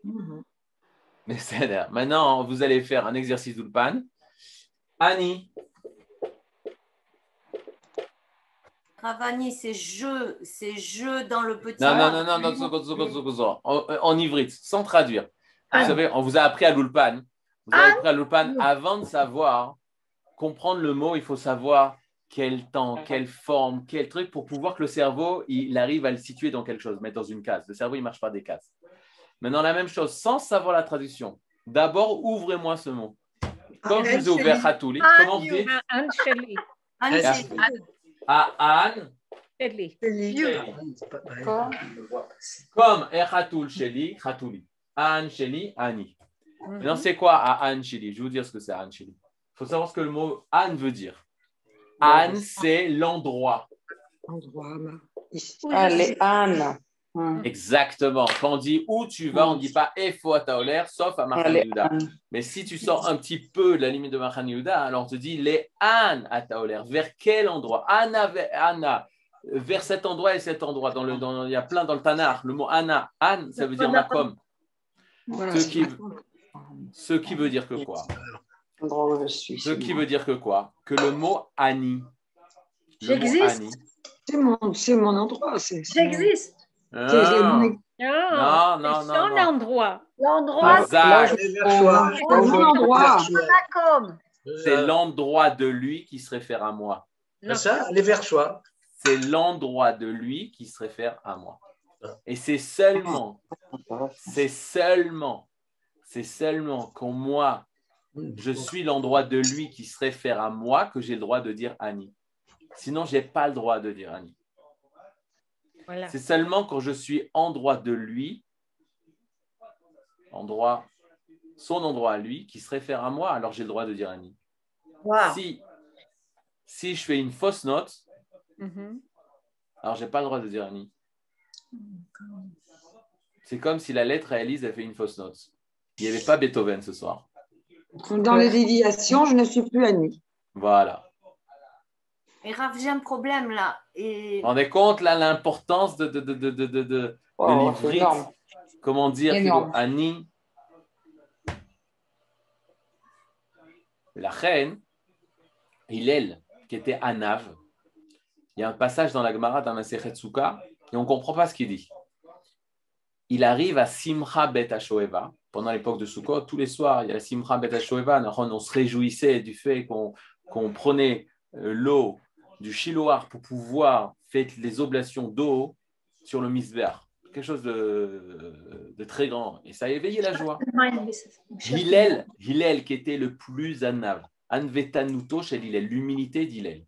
Maintenant, vous allez faire un exercice d'Ulpan. Annie. Ravani, c'est je, c'est je dans le petit. Non, non, non, non, non, non, non, non, non, non, non, non, non, non, non, non, non, non, vous savez, on vous a appris à l'Ulpan. Vous avez appris à l'Ulpan. Avant de savoir, comprendre le mot, il faut savoir quel temps, quelle forme, quel truc pour pouvoir que le cerveau, il arrive à le situer dans quelque chose, mettre dans une case. Le cerveau, il marche par des cases. Maintenant, la même chose, sans savoir la traduction. D'abord, ouvrez-moi ce mot. Comme je vous ai ouvert Hatouli, comment vous dites À Anne. Comme Echatoul Sheli, Hatouli. Anne Sheli, Annie. Maintenant, c'est quoi à Sheli Je vais vous dire ce que c'est Sheli. Il faut savoir ce que le mot Anne veut dire. Anne, c'est l'endroit. Endroit. Ah, les ânes. Hmm. Exactement. Quand on dit où tu vas, on ne dit pas Efo à Taoler, sauf à Machan Yehuda. Mais si tu sors un petit peu de la limite de Machan Yehuda, alors on te dit les Anne à Taoler. Vers quel endroit? Anna, vers- Anna, vers cet endroit et cet endroit. Dans le, dans, il y a plein dans le Tanakh. Le mot Anna, Anne, ça veut dire Makom. Voilà, Ce c'est qui, pas- ce qui veut dire que quoi? Ce qui veut dire que quoi? Que le mot Annie. J'existe. Annie- c'est mon, c'est mon endroit. J'existe. Ah, Non, non, c'est non, son non. endroit. L'endroit, c'est l'endroit de lui qui se réfère à moi. C'est ça, les versoirs. C'est l'endroit de lui qui se réfère à moi. Et c'est seulement, c'est seulement, c'est seulement quand moi, je suis l'endroit de lui qui se réfère à moi que j'ai le droit de dire Annie. Sinon, je n'ai pas le droit de dire Annie. Voilà. C'est seulement quand je suis endroit de lui, endroit, son endroit à lui, qui se réfère à moi, alors j'ai le droit de dire Annie. Wow. Si, si je fais une fausse note, Mhm. alors j'ai pas le droit de dire Annie. C'est comme si la lettre à Elise a fait une fausse note. Il n'y avait pas Beethoven ce soir. Dans les déviations, je ne suis plus Annie. Voilà. Et Rav, j'ai un problème là. Et Vous vous rendez compte là l'importance de, de, de, de, de, de, Oh. Comment dire Annie La reine, Hillel, qui était Anav, il y a un passage dans la Gemara dans la Sechet Souka, et on ne comprend pas ce qu'il dit. Il arrive à Simcha Bet HaShoeva, pendant l'époque de Sukkot, tous les soirs, il y a Simcha Bet HaShoeva, on se réjouissait du fait qu'on prenait euh, l'eau du Shiloar pour pouvoir faire les oblations d'eau sur le misbéach. Quelque chose de, très grand. Et ça a éveillé la joie. Hillel, qui était le plus anav, anvetanuto chez l'humilité d'Hillel.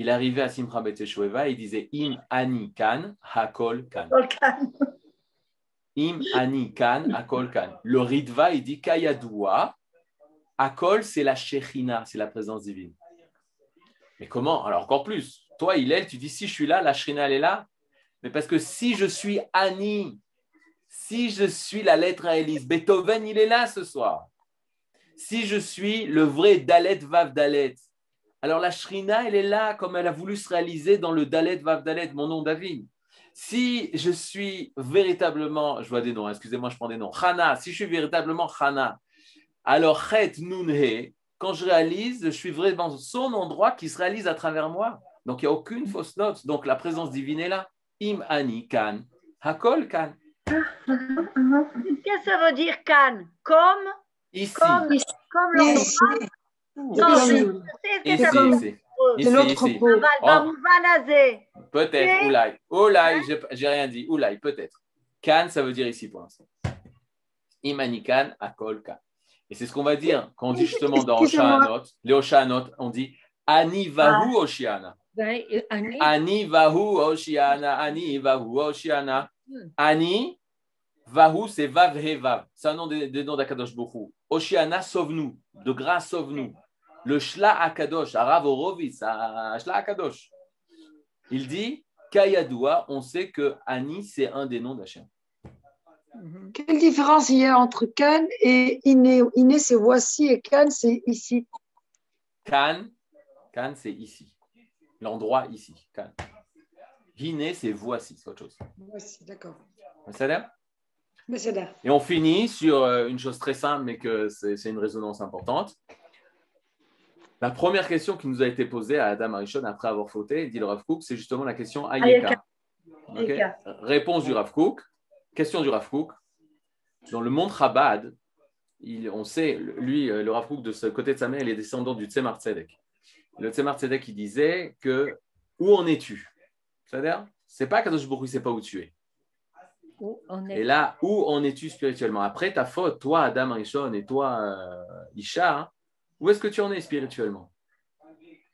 Il arrivait à Simcha Bet Shoeva et il disait Im ani kan hakol kan. Im ani kan hakol kan. Le Ritva, il dit Kayadua. Hakol, c'est la Shechina, c'est la présence divine. Mais comment? Alors encore plus. Toi, Hillel, tu dis si je suis là, la Shechina, elle est là. Mais parce que si je suis Annie, si je suis la lettre à Élise, Beethoven, il est là ce soir. Si je suis le vrai Dalet Vav Dalet, alors la Shrina, elle est là comme elle a voulu se réaliser dans le Dalet Vav Dalet, mon nom David. Si je suis véritablement, je vois des noms, excusez-moi, je prends des noms, Chana, si je suis véritablement Chana, alors Chet Nunhe, quand je réalise, je suis vraiment son endroit qui se réalise à travers moi. Donc il n'y a aucune fausse note. Donc la présence divine est là. Im Ani Kan, Hakol Kan. (laughs) Qu'est-ce que ça veut dire Cannes Comme? Ici, Comme, comme l'endroit. Non. C'est l'autre. Oh. Peut-être, oulai. Oulai, j'ai rien dit. Oulai, peut-être. Kan, ça veut dire ici pour l'instant. Imani kan, akolka. Et c'est ce qu'on va dire quand on dit justement dans Oshanot, les Oshanot, on dit Ani vahu Oshiana. Ani? Vahu Oshiana. Ani vahu Oshiana. Ani vahu, c'est vav vav. C'est un nom des noms d'Akadosh Bokhu. Oshiana, sauve-nous. De grâce, sauve-nous. Le Shla Akadosh, Arav Horowitz, Shla Akadosh, il dit Kayadoua, on sait que Ani, c'est un des noms d'Hachem. Quelle différence il y a entre Can et Iné? Iné, c'est voici et Can, c'est ici. Kan, Kan, c'est ici. L'endroit ici. Kan. Hiné, c'est voici, c'est autre chose. Voici, d'accord. Ça l'air? Et on finit sur euh, une chose très simple, mais que c'est une résonance importante. La première question qui nous a été posée à Adam Arishon après avoir fauté, dit le Rav Kook, c'est justement la question Ayeka. Réponse du Rav Kook. Question du Rav Kook. Dans le monde Chabad, il- on sait, lui, euh, le Rav Kook, de ce côté de sa mère, il est descendant du Tzemar Tzedek. Le Tzemar Tzedek, il disait que où en es-tu? C'est-à-dire, c'est pas Kadosh Baruch c'est pas où tu es. Où on est Et là, où en es-tu spirituellement? Après ta faute, toi, Adam Rishon, et toi, euh, Isha, hein, où est-ce que tu en es spirituellement?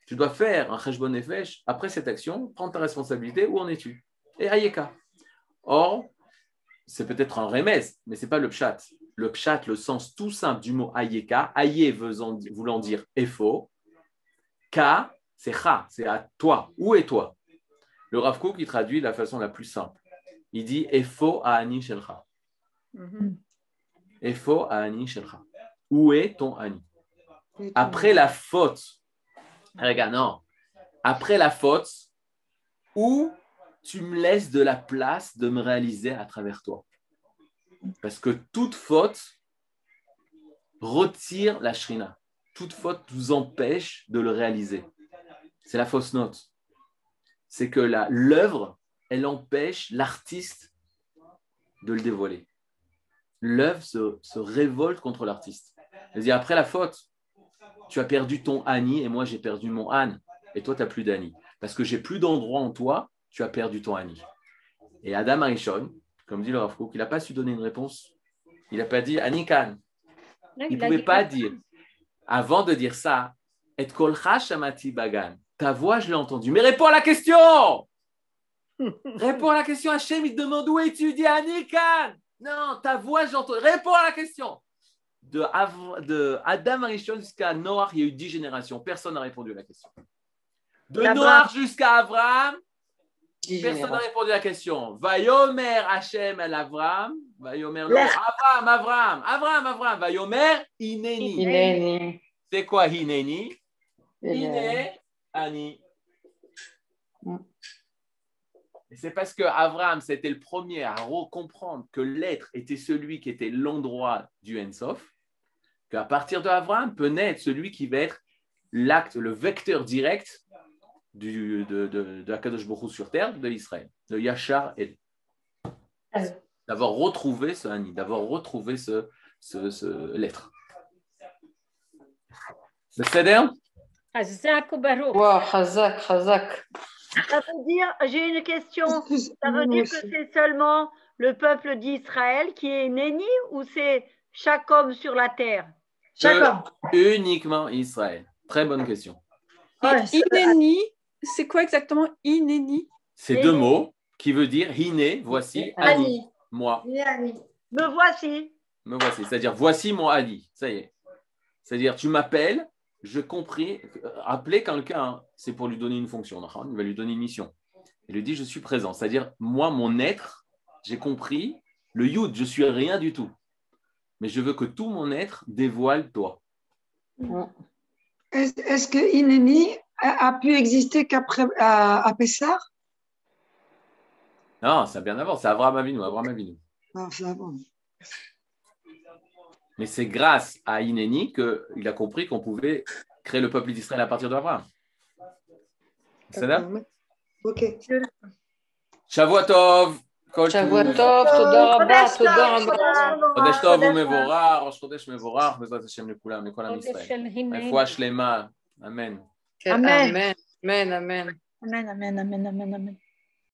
Tu dois faire un Cheshbon Nefesh. Après cette action, prendre ta responsabilité, où en es-tu? Et Ayeka. Or, c'est peut-être un remez, mais ce n'est pas le pshat. Le pshat, le sens tout simple du mot Ayeka, Aye voulant voulant dire Efo, Ka, c'est Cha, c'est à toi. Où est toi? Le Rav Kook, il traduit de la façon la plus simple. Il dit Efo Ani Shelcha. Mhm. Efo Ani Shelcha. Où est ton Ani? Après la faute, regarde, non. Après la faute, où tu me laisses de la place de me réaliser à travers toi? Parce que toute faute retire la shrina. Toute faute nous empêche de le réaliser. C'est la fausse note. C'est que l'œuvre, elle empêche l'artiste de le dévoiler. L'œuvre se, révolte contre l'artiste. C'est-à-dire, après la faute, tu as perdu ton Annie et moi j'ai perdu mon Anne. Et toi, tu n'as plus d'Annie. Parce que j'ai plus d'endroit en toi, tu as perdu ton Annie. Et Adam Arishon, comme dit le Rav Kook, il n'a pas su donner une réponse. Il n'a pas dit Annie Khan. Il ne pouvait pas dire. Avant de dire ça, Et kolcha shamati bagan. Ta voix, je l'ai entendue. Mais réponds à la question (laughs) Réponds à la question. Hachem, il te demande où es-tu? Dis Annie Khan. Non, ta voix, j'entends. Réponds à la question. De, Av- de Adam Arishon jusqu'à Noach, il y a eu dix générations. Personne n'a répondu à la question. De. Noach jusqu'à Abraham, personne n'a répondu à la question. Vayomer Hachem el Avram. Vayomer. Avram, Avram, Avram, Avram. Vayomer Ineni. Hineni. C'est quoi Hine Ani. Mm. C'est parce que Avram, c'était le premier à comprendre que l'être était celui qui était l'endroit du Ensof, qu'à partir de Avram peut naître celui qui va être l'acte, le vecteur direct du, de, de, de Akadosh Baruch sur terre, de Israël, de Yachar et d'avoir retrouvé ce Ani, d'avoir retrouvé ce, ce, ce- l'être. C'est Hazak ou Baruch. Wow, Chazak, Chazak. Ça veut dire, j'ai une question. Ça veut dire que c'est seulement le peuple d'Israël qui est Néni ou c'est chaque homme sur la terre Chaque Que homme. Uniquement Israël. Très bonne question. Ouais, Inéni, c'est quoi exactement Inéni? C'est deux mots qui veut dire Hiné, voici Ani, moi, Me voici. me voici. C'est-à-dire voici mon Ali. Ça y est. C'est-à-dire tu m'appelles, je compris. Appeler quelqu'un, c'est pour lui donner une fonction. Il va lui donner une mission. Il lui dit je suis présent. C'est-à-dire moi, mon être, j'ai compris le Yud, je suis rien du tout. Mais je veux que tout mon être dévoile toi. Est-ce que Ineni a, a pu exister qu'après à, à Pessah? Non, c'est bien avant. C'est Abraham Avinu. Abraham Avinu. Ah, c'est avant. Mais c'est grâce à Inéni qu'il a compris qu'on pouvait créer le peuple d'Israël à partir d'Abraham. C'est là. Ok. Tov, כל שבוע טוב, טוב, תודה רבה, תודה רבה. חודש טוב ומבורך, ראש חודש מבורך, בעזרת השם לכולם, לכל עם ישראל. רפואה שלמה, כן, אמן. אמן, אמן, אמן, אמן, אמן, אמן.